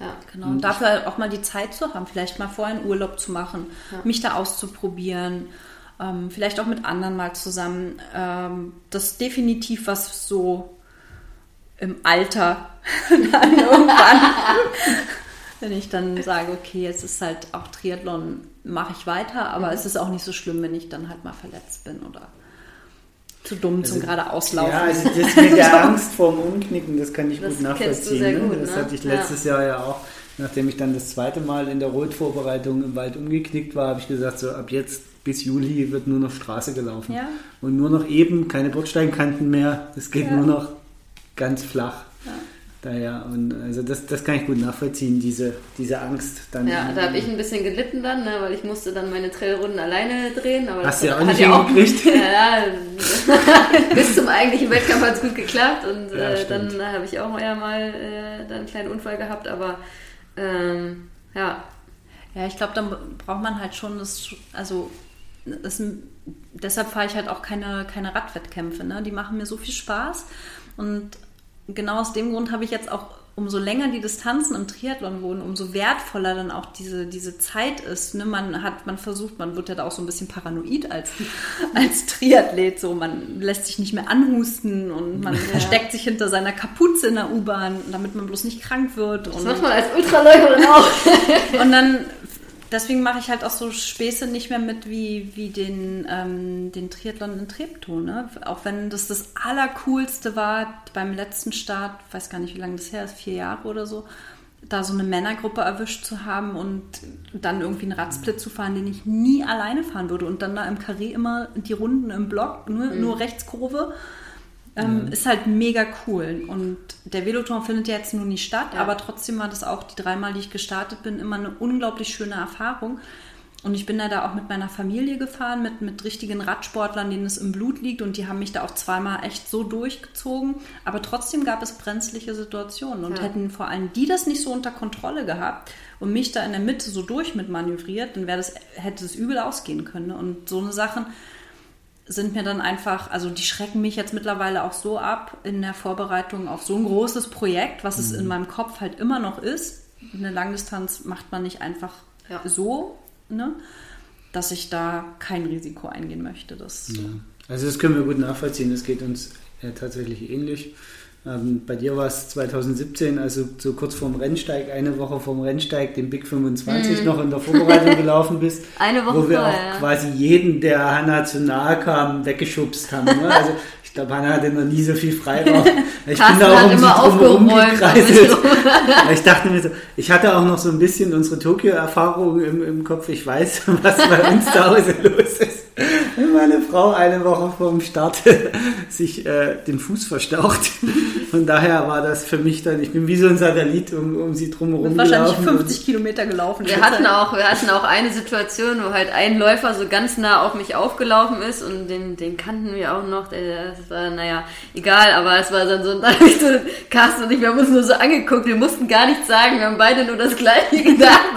Ja. Genau, und dafür halt auch mal die Zeit zu haben, vielleicht mal vorher einen Urlaub zu machen, mich da auszuprobieren, ähm, vielleicht auch mit anderen mal zusammen. Ähm, das ist definitiv was so im Alter dann irgendwann, wenn ich dann sage, okay, jetzt ist halt auch Triathlon, mache ich weiter, aber es ist auch nicht so schlimm, wenn ich dann halt mal verletzt bin oder zu dumm zum gerade auslaufen. Ja, also das mit der Angst vorm Umknicken, das kann ich Das gut nachvollziehen. ne? gut, das ne? hatte ich Ja. letztes Jahr ja auch. Nachdem ich dann das zweite Mal in der Rotvorbereitung im Wald umgeknickt war, habe ich gesagt, so ab jetzt bis Juli wird nur noch Straße gelaufen. Ja. Und nur noch eben, keine Bordsteinkanten mehr. Es geht Ja. nur noch ganz flach. Daher, und also das, das kann ich gut nachvollziehen, diese, diese Angst. Dann Ja, da habe ich ein bisschen gelitten dann, ne, weil ich musste dann meine Trailrunden alleine drehen. Aber Hast das du ja auch nicht ja auch hingekriegt. Ja, bis zum eigentlichen Wettkampf hat es gut geklappt und Ja, äh, dann habe ich auch eher mal äh, dann einen kleinen Unfall gehabt, aber ähm, ja, Ja, ich glaube, dann braucht man halt schon das, also das, deshalb fahre ich halt auch keine, keine Radwettkämpfe, ne? Die machen mir so viel Spaß. Und genau aus dem Grund habe ich jetzt auch, umso länger die Distanzen im Triathlon wurden, umso wertvoller dann auch diese, diese Zeit ist. Ne? Man hat, man versucht, man wird ja da auch so ein bisschen paranoid als, als Triathlet. So, man lässt sich nicht mehr anhusten und man versteckt sich hinter seiner Kapuze in der U-Bahn, damit man bloß nicht krank wird. das und macht man als Ultraläuferin auch. und dann, deswegen mache ich halt auch so Späße nicht mehr mit wie, wie den, ähm, den Triathlon in Treptow. Ne? Auch wenn das das Allercoolste war beim letzten Start, weiß gar nicht, wie lange das her ist, vier Jahre oder so, da so eine Männergruppe erwischt zu haben und dann irgendwie einen Radsplit zu fahren, den ich nie alleine fahren würde. Und dann da im Karree immer die Runden im Block, nur, nur Rechtskurve. Ähm, Ist halt mega cool. Und der Veloton findet ja jetzt nun nicht statt, Ja. aber trotzdem war das auch die dreimal, die ich gestartet bin, immer eine unglaublich schöne Erfahrung. Und ich bin da, da auch mit meiner Familie gefahren, mit, mit richtigen Radsportlern, denen es im Blut liegt. Und die haben mich da auch zweimal echt so durchgezogen. Aber trotzdem gab es brenzliche Situationen. Und Ja. hätten vor allem die das nicht so unter Kontrolle gehabt und mich da in der Mitte so durch mit manövriert, dann wäre das, hätte es übel ausgehen können. ne? Und so eine Sachen sind mir dann einfach, also die schrecken mich jetzt mittlerweile auch so ab in der Vorbereitung auf so ein großes Projekt, was es in meinem Kopf halt immer noch ist. Eine Langdistanz macht man nicht einfach Ja. so, ne? dass ich da kein Risiko eingehen möchte. Das, Also das können wir gut nachvollziehen. Das geht uns ja tatsächlich ähnlich. Ähm, bei dir war es 2017, also so kurz vorm Rennsteig, eine Woche vorm Rennsteig, den Big 25 noch in der Vorbereitung gelaufen bist. Eine Woche Wo wir vorher, auch ja. quasi jeden, der Hanna zu nahe kam, weggeschubst haben. Ne? Also ich glaube, Hanna hatte noch nie so viel Freiraum. Ich bin da auch um immer aufgeräumt. ich dachte mir so, ich hatte auch noch so ein bisschen unsere Tokio-Erfahrung im, im Kopf. Ich weiß, was bei uns zu Hause los ist. Wenn meine Frau eine Woche vor dem Start sich äh, den Fuß verstaucht. Von daher war das für mich dann, ich bin wie so ein Satellit um, um sie drumherum Wahrscheinlich gelaufen. 50 Kilometer gelaufen. Wir hatten auch, wir hatten auch eine Situation, wo halt ein Läufer so ganz nah auf mich aufgelaufen ist und den, den kannten wir auch noch. Der, das war, naja, egal, aber es war dann so, da hab ich so, Carsten und ich, wir haben uns nur so angeguckt, wir mussten gar nichts sagen, wir haben beide nur das Gleiche gedacht.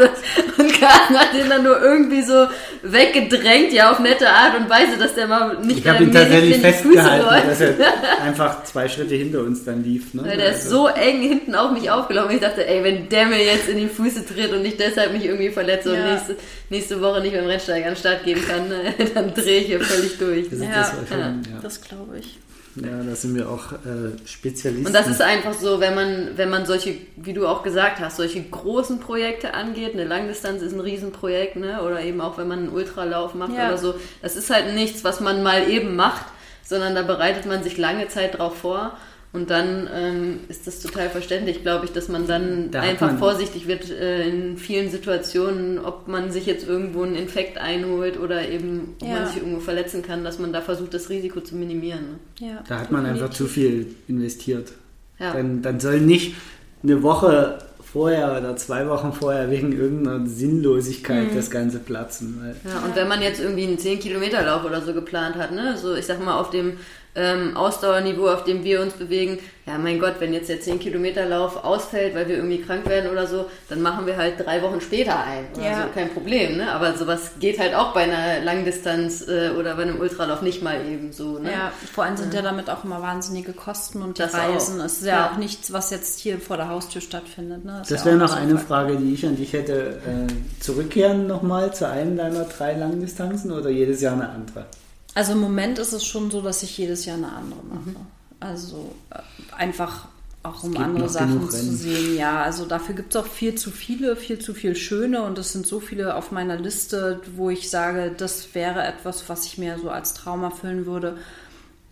Und Carsten hat den dann nur irgendwie so weggedrängt, ja, auf nette Art und Weise, dass der mal nicht Ich habe bei ihn tatsächlich in die Füße festgehalten, läuft. dass er einfach zwei Schritte hinter uns dann lief. Ne? Weil der ist Also- so eng hinten auf mich aufgelaufen. Ich dachte, ey, wenn der mir jetzt in die Füße tritt und ich deshalb mich irgendwie verletze und Ja. nächste, nächste Woche nicht beim Rennsteig an den Start gehen kann, dann drehe ich hier völlig durch. Das, Ja, das ja. Das glaube ich. Ja, da sind wir auch äh, Spezialisten. Und das ist einfach so, wenn man, wenn man solche, wie du auch gesagt hast, solche großen Projekte angeht, eine Langdistanz ist ein Riesenprojekt, ne? Oder eben auch wenn man einen Ultralauf macht Ja. oder so. Das ist halt nichts, was man mal eben macht, sondern da bereitet man sich lange Zeit drauf vor. Und dann ähm, ist das total verständlich, glaube ich, dass man dann Da einfach man- vorsichtig wird äh, in vielen Situationen, ob man sich jetzt irgendwo einen Infekt einholt oder eben ob Ja. man sich irgendwo verletzen kann, dass man da versucht, das Risiko zu minimieren. Ne? Ja, Da hat man einfach zu viel investiert. Ja. Dann, dann soll nicht eine Woche vorher oder zwei Wochen vorher wegen irgendeiner Sinnlosigkeit das Ganze platzen. Weil Ja, und wenn man jetzt irgendwie einen 10-Kilometer-Lauf oder so geplant hat, ne, so ich sag mal auf dem ähm, Ausdauerniveau, auf dem wir uns bewegen, ja mein Gott, wenn jetzt der 10-Kilometer-Lauf ausfällt, weil wir irgendwie krank werden oder so, dann machen wir halt drei Wochen später ein. Oder Ja. so, kein Problem, ne? Aber sowas geht halt auch bei einer Langdistanz äh, oder bei einem Ultralauf nicht mal eben so, ne? Ja, vor allem sind ja damit auch immer wahnsinnige Kosten und die Das Reisen. auch. Es ist ja, Ja. auch nichts, was jetzt hier vor der Haustür stattfindet. Ne? Das ja wäre noch eine. Frage, die ich an dich hätte. Äh, zurückkehren nochmal zu einem deiner drei Langdistanzen oder jedes Jahr eine andere? Also im Moment ist es schon so, dass ich jedes Jahr eine andere mache. Mhm. Also äh, einfach auch um andere Sachen zu sehen. Ja, also dafür gibt es auch viel zu viele, viel zu viel Schöne und es sind so viele auf meiner Liste, wo ich sage, das wäre etwas, was ich mir so als Traum erfüllen würde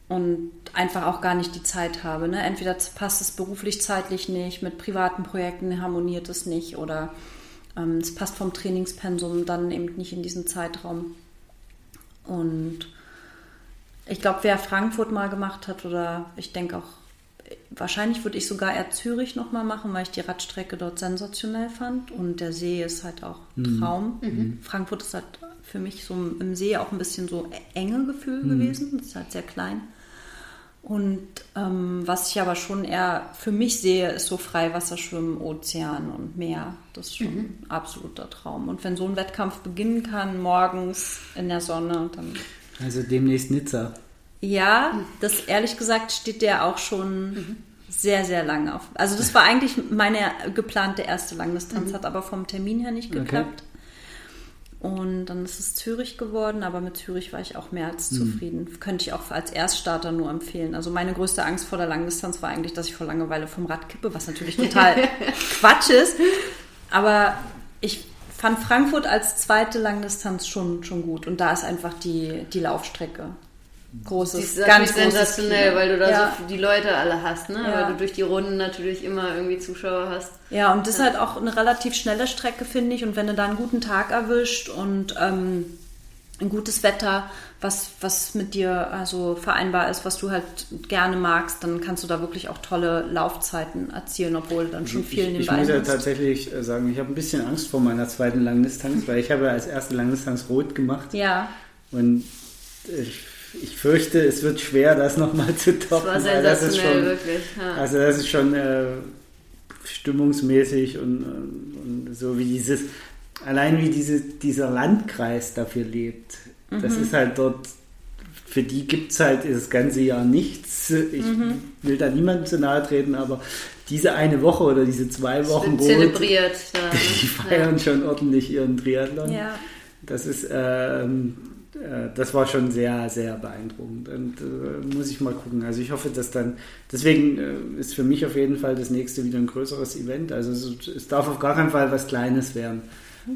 und einfach auch gar nicht die Zeit habe. Ne? Entweder passt es beruflich zeitlich nicht, mit privaten Projekten harmoniert es nicht oder ähm, es passt vom Trainingspensum dann eben nicht in diesen Zeitraum. Und ich glaube, wer Frankfurt mal gemacht hat oder ich denke auch, wahrscheinlich würde ich sogar eher Zürich nochmal machen, weil ich die Radstrecke dort sensationell fand und der See ist halt auch ein Traum. Frankfurt ist halt für mich so im See auch ein bisschen so enge Gefühl gewesen, das ist halt sehr klein. Und ähm, was ich aber schon eher für mich sehe, ist so Freiwasserschwimmen, Ozean und Meer. Das ist schon ein absoluter Traum. Und wenn so ein Wettkampf beginnen kann, morgens in der Sonne, dann Also demnächst Nizza. ja, das ehrlich gesagt steht der auch schon sehr, sehr lange auf. Also das war eigentlich meine geplante erste Langdistanz, hat aber vom Termin her nicht Okay. geklappt. Und dann ist es Zürich geworden, aber mit Zürich war ich auch mehr als zufrieden. Könnte ich auch als Erststarter nur empfehlen. Also meine größte Angst vor der Langdistanz war eigentlich, dass ich vor Langeweile vom Rad kippe, was natürlich total Quatsch ist. Aber ich fand Frankfurt als zweite Langdistanz schon, schon gut. Und da ist einfach die, die Laufstrecke. Großes, Die ist ganz sensationell, weil du da ja. so die Leute alle hast, ne? Ja. Weil du durch die Runden natürlich immer irgendwie Zuschauer hast. Ja, und das ist halt auch eine relativ schnelle Strecke, finde ich. Und wenn du da einen guten Tag erwischt und ähm, ein gutes Wetter, was, was mit dir also vereinbar ist, was du halt gerne magst, dann kannst du da wirklich auch tolle Laufzeiten erzielen, obwohl du dann schon viel ich, in den ich muss ja tatsächlich äh, sagen, ich habe ein bisschen Angst vor meiner zweiten Langdistanz, weil ich habe als erste Langdistanz rot gemacht Ja, und ich, ich fürchte, es wird schwer, das nochmal zu Das toppen. war das ist sensationell, schon, wirklich. Ja. Also das ist schon äh, stimmungsmäßig und, und so wie dieses, allein wie diese, dieser Landkreis dafür lebt. Das Mhm. ist halt dort, für die gibt es halt das ganze Jahr nichts. Ich Mhm. will da niemandem zu nahe treten, aber diese eine Woche oder diese zwei Wochen Rot, zelebriert. Da, die feiern schon ordentlich ihren Triathlon. ja. Das ist, ähm, äh, das war schon sehr, sehr beeindruckend. Und äh, muss ich mal gucken. Also ich hoffe, dass dann, deswegen äh, ist für mich auf jeden Fall das nächste wieder ein größeres Event. Also es, es darf auf gar keinen Fall was Kleines werden.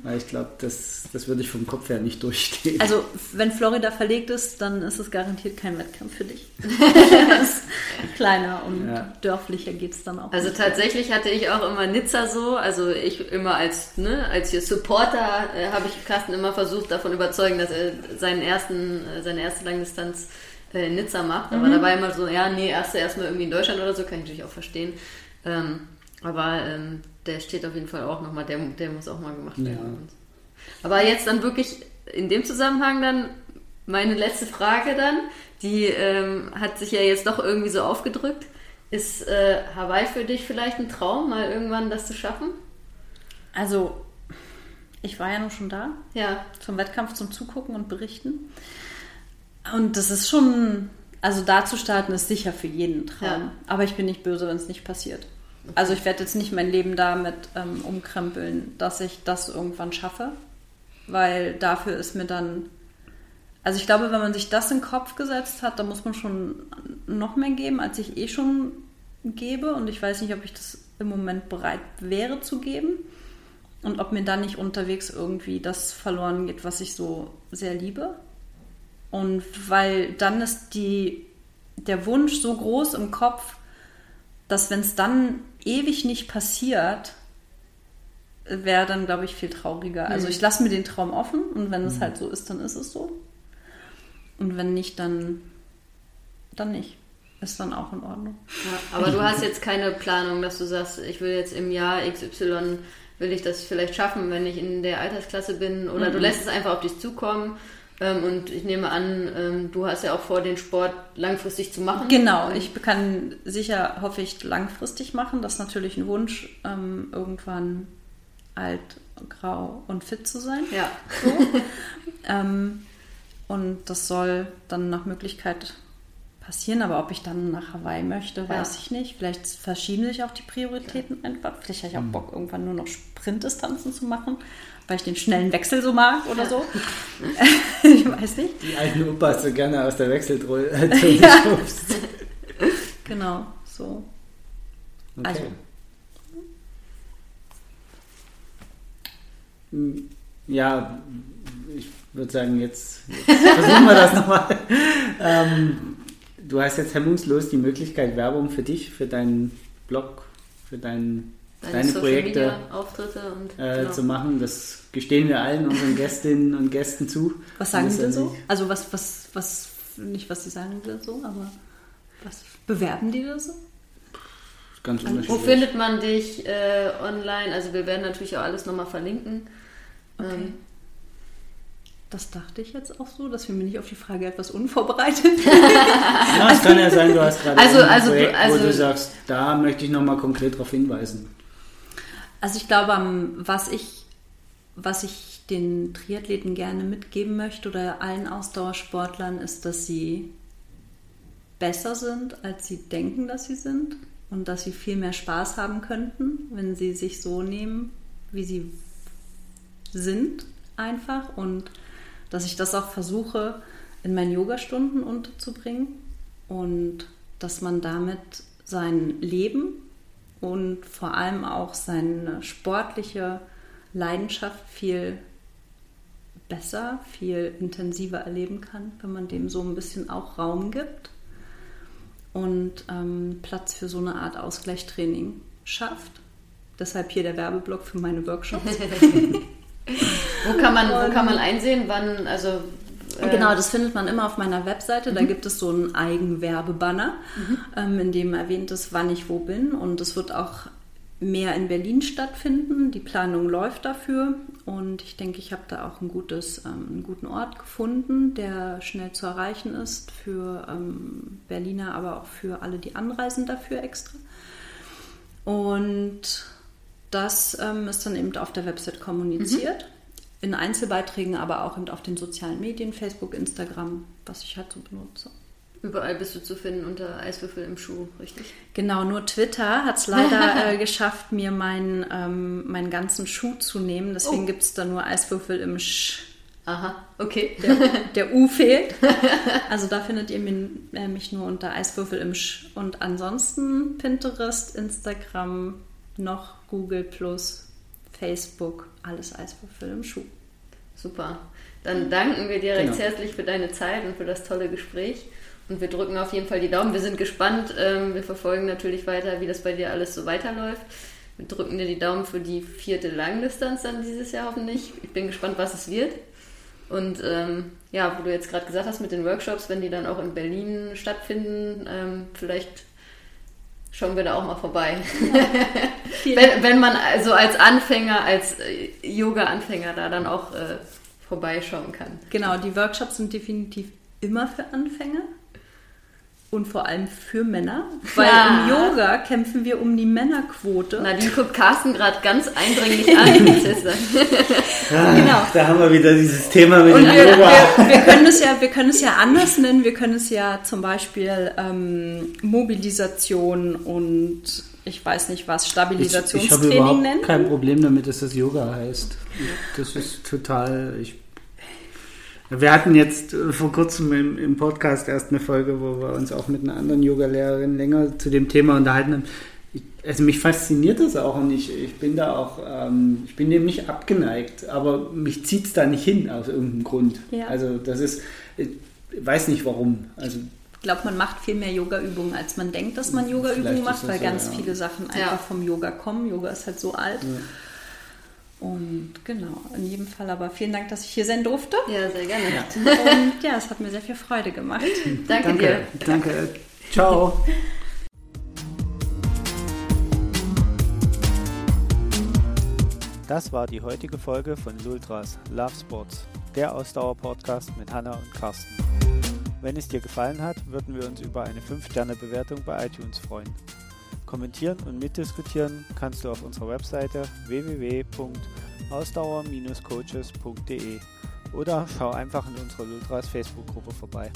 Weil ich glaube, das, das würde ich vom Kopf her nicht durchstehen. Also, wenn Florida verlegt ist, dann ist es garantiert kein Wettkampf für dich. Kleiner und ja. dörflicher geht es dann auch. Also, tatsächlich hatte ich auch immer Nizza so. Also, ich immer als, ne, als hier Supporter äh, habe ich Carsten immer versucht, davon überzeugen, dass er seinen ersten, äh, seine erste Langdistanz äh, in Nizza macht. Aber mhm. da war immer so, ja, nee, erste erstmal irgendwie in Deutschland oder so, kann ich natürlich auch verstehen. Ähm, aber ähm, der steht auf jeden Fall auch nochmal, der, der muss auch mal gemacht werden. Ja. Aber jetzt dann wirklich in dem Zusammenhang dann meine letzte Frage dann, die ähm, hat sich ja jetzt doch irgendwie so aufgedrückt. Ist äh, Hawaii für dich vielleicht ein Traum, mal irgendwann das zu schaffen? Also, ich war ja nur schon da. Ja. Zum Wettkampf, zum Zugucken und Berichten. Und das ist schon, also da zu starten ist sicher für jeden Traum. Ja. Aber ich bin nicht böse, wenn es nicht passiert. Also ich werde jetzt nicht mein Leben damit ähm, umkrempeln, dass ich das irgendwann schaffe, weil dafür ist mir dann, also ich glaube, wenn man sich das in den Kopf gesetzt hat, dann muss man schon noch mehr geben, als ich eh schon gebe und ich weiß nicht, ob ich das im Moment bereit wäre zu geben und ob mir dann nicht unterwegs irgendwie das verloren geht, was ich so sehr liebe. Und weil dann ist die, der Wunsch so groß im Kopf, dass wenn es dann ewig nicht passiert, wäre dann, glaube ich, viel trauriger. Also mhm. ich lasse mir den Traum offen und wenn es mhm. halt so ist, dann ist es so. Und wenn nicht, dann, dann nicht. Ist dann auch in Ordnung. Ja, aber du hast jetzt keine Planung, dass du sagst, ich will jetzt im Jahr XY, will ich das vielleicht schaffen, wenn ich in der Altersklasse bin. Oder mhm. du lässt es einfach auf dich zukommen und ich nehme an, ähm, du hast ja auch vor, den Sport langfristig zu machen. Genau, ich kann sicher, hoffe ich, langfristig machen. Das ist natürlich ein Wunsch, ähm, irgendwann alt, grau und fit zu sein. Ja. So. und das soll dann nach Möglichkeit passieren, aber ob ich dann nach Hawaii möchte, weiß ja. ich nicht. Vielleicht verschieben sich auch die Prioritäten ja. einfach. Vielleicht habe ich auch mhm. Bock, irgendwann nur noch Sprintdistanzen zu machen weil ich den schnellen Wechsel so mag oder so. ich weiß nicht. Die alten Opas so gerne aus der Wechseldrolle ja. Genau, so. Okay. Also. Hm, ja, ich würde sagen, jetzt, jetzt versuchen wir das nochmal. Ähm, du hast jetzt hemmungslos die Möglichkeit, Werbung für dich, für deinen Blog, für deinen deine, Projekte und, äh, genau. zu machen. Das gestehen wir allen unseren Gästinnen und Gästen zu. Was sagen die denn so? Also was, was, was, nicht was sie sagen denn so, aber was bewerben die da so? Ganz also, Wo findet man dich äh, online? Also wir werden natürlich auch alles nochmal verlinken. Okay. Ähm, das dachte ich jetzt auch so, dass wir mir nicht auf die Frage etwas unvorbereitet. ja, es kann ja sein, du hast gerade also, ein also, Projekt, also, wo du sagst, da möchte ich nochmal konkret darauf hinweisen. Also ich glaube, was ich, was ich den Triathleten gerne mitgeben möchte oder allen Ausdauersportlern ist, dass sie besser sind, als sie denken, dass sie sind und dass sie viel mehr Spaß haben könnten, wenn sie sich so nehmen, wie sie sind einfach und dass ich das auch versuche in meinen Yogastunden unterzubringen und dass man damit sein Leben und vor allem auch seine sportliche Leidenschaft viel besser, viel intensiver erleben kann, wenn man dem so ein bisschen auch Raum gibt und ähm, Platz für so eine Art Ausgleichstraining schafft. Deshalb hier der Werbeblock für meine Workshops. wo, kann man, wo kann man einsehen, wann, also äh, genau, das findet man immer auf meiner Webseite. Da mhm. gibt es so einen Eigenwerbebanner, mhm. ähm, in dem erwähnt ist, wann ich wo bin. Und es wird auch mehr in Berlin stattfinden. Die Planung läuft dafür. Und ich denke, ich habe da auch ein gutes, ähm, einen guten Ort gefunden, der schnell zu erreichen ist für ähm, Berliner, aber auch für alle, die anreisen dafür extra. Und das ähm, ist dann eben auf der Website kommuniziert. Mhm in Einzelbeiträgen, aber auch auf den sozialen Medien, Facebook, Instagram, was ich halt so benutze. Überall bist du zu finden unter Eiswürfel im Schuh, richtig? Genau, nur Twitter hat es leider äh, geschafft, mir meinen, ähm, meinen ganzen Schuh zu nehmen. Deswegen oh. gibt es da nur Eiswürfel im Sch Aha, okay. Der, der U fehlt. Also da findet ihr äh, mich nur unter Eiswürfel im Sch. Und ansonsten Pinterest, Instagram, noch Google Plus, Facebook, alles Eiswürfel im Schuh. Super. Dann danken wir dir recht genau. herzlich für deine Zeit und für das tolle Gespräch. Und wir drücken auf jeden Fall die Daumen. Wir sind gespannt. Ähm, wir verfolgen natürlich weiter, wie das bei dir alles so weiterläuft. Wir drücken dir die Daumen für die vierte Langdistanz dann dieses Jahr hoffentlich. Ich bin gespannt, was es wird. Und ähm, ja, wo du jetzt gerade gesagt hast mit den Workshops, wenn die dann auch in Berlin stattfinden, ähm, vielleicht schauen wir da auch mal vorbei. Ja. wenn, wenn man also als Anfänger, als äh, Yoga-Anfänger da dann auch äh, vorbeischauen kann. Genau, die Workshops sind definitiv immer für Anfänger und vor allem für Männer, weil ja. im Yoga kämpfen wir um die Männerquote. Nadine guckt Carsten gerade ganz eindringlich an. ah, genau. Da haben wir wieder dieses Thema mit und dem wir, Yoga. Wir, wir, können es ja, wir können es ja anders nennen. Wir können es ja zum Beispiel ähm, Mobilisation und ich weiß nicht was, Stabilisationstraining ich, ich habe nennen. kein Problem damit, dass das Yoga heißt. Das ist total, ich wir hatten jetzt äh, vor kurzem im, im, Podcast erst eine Folge, wo wir uns auch mit einer anderen Yoga-Lehrerin länger zu dem Thema unterhalten haben. Ich, also mich fasziniert das auch und ich, ich bin da auch, ähm, ich bin dem nicht abgeneigt, aber mich zieht es da nicht hin aus irgendeinem Grund. Ja. Also das ist, ich weiß nicht warum. Also ich glaube, man macht viel mehr Yoga-Übungen, als man denkt, dass man Yoga-Übungen macht, weil so, ganz ja. viele Sachen einfach ja. vom Yoga kommen. Yoga ist halt so alt. Und genau, in jedem Fall aber vielen Dank, dass ich hier sein durfte. Ja, sehr gerne. Ja. Und ja, es hat mir sehr viel Freude gemacht. Danke, Danke dir. Danke. Ciao. Das war die heutige Folge von Lultras Love Sports, der Ausdauer-Podcast mit Hanna und Carsten. Wenn es dir gefallen hat, würden wir uns über eine 5-Sterne-Bewertung bei iTunes freuen. Kommentieren und mitdiskutieren kannst du auf unserer Webseite www.ausdauer-coaches.de oder schau einfach in unserer Lultras Facebook-Gruppe vorbei.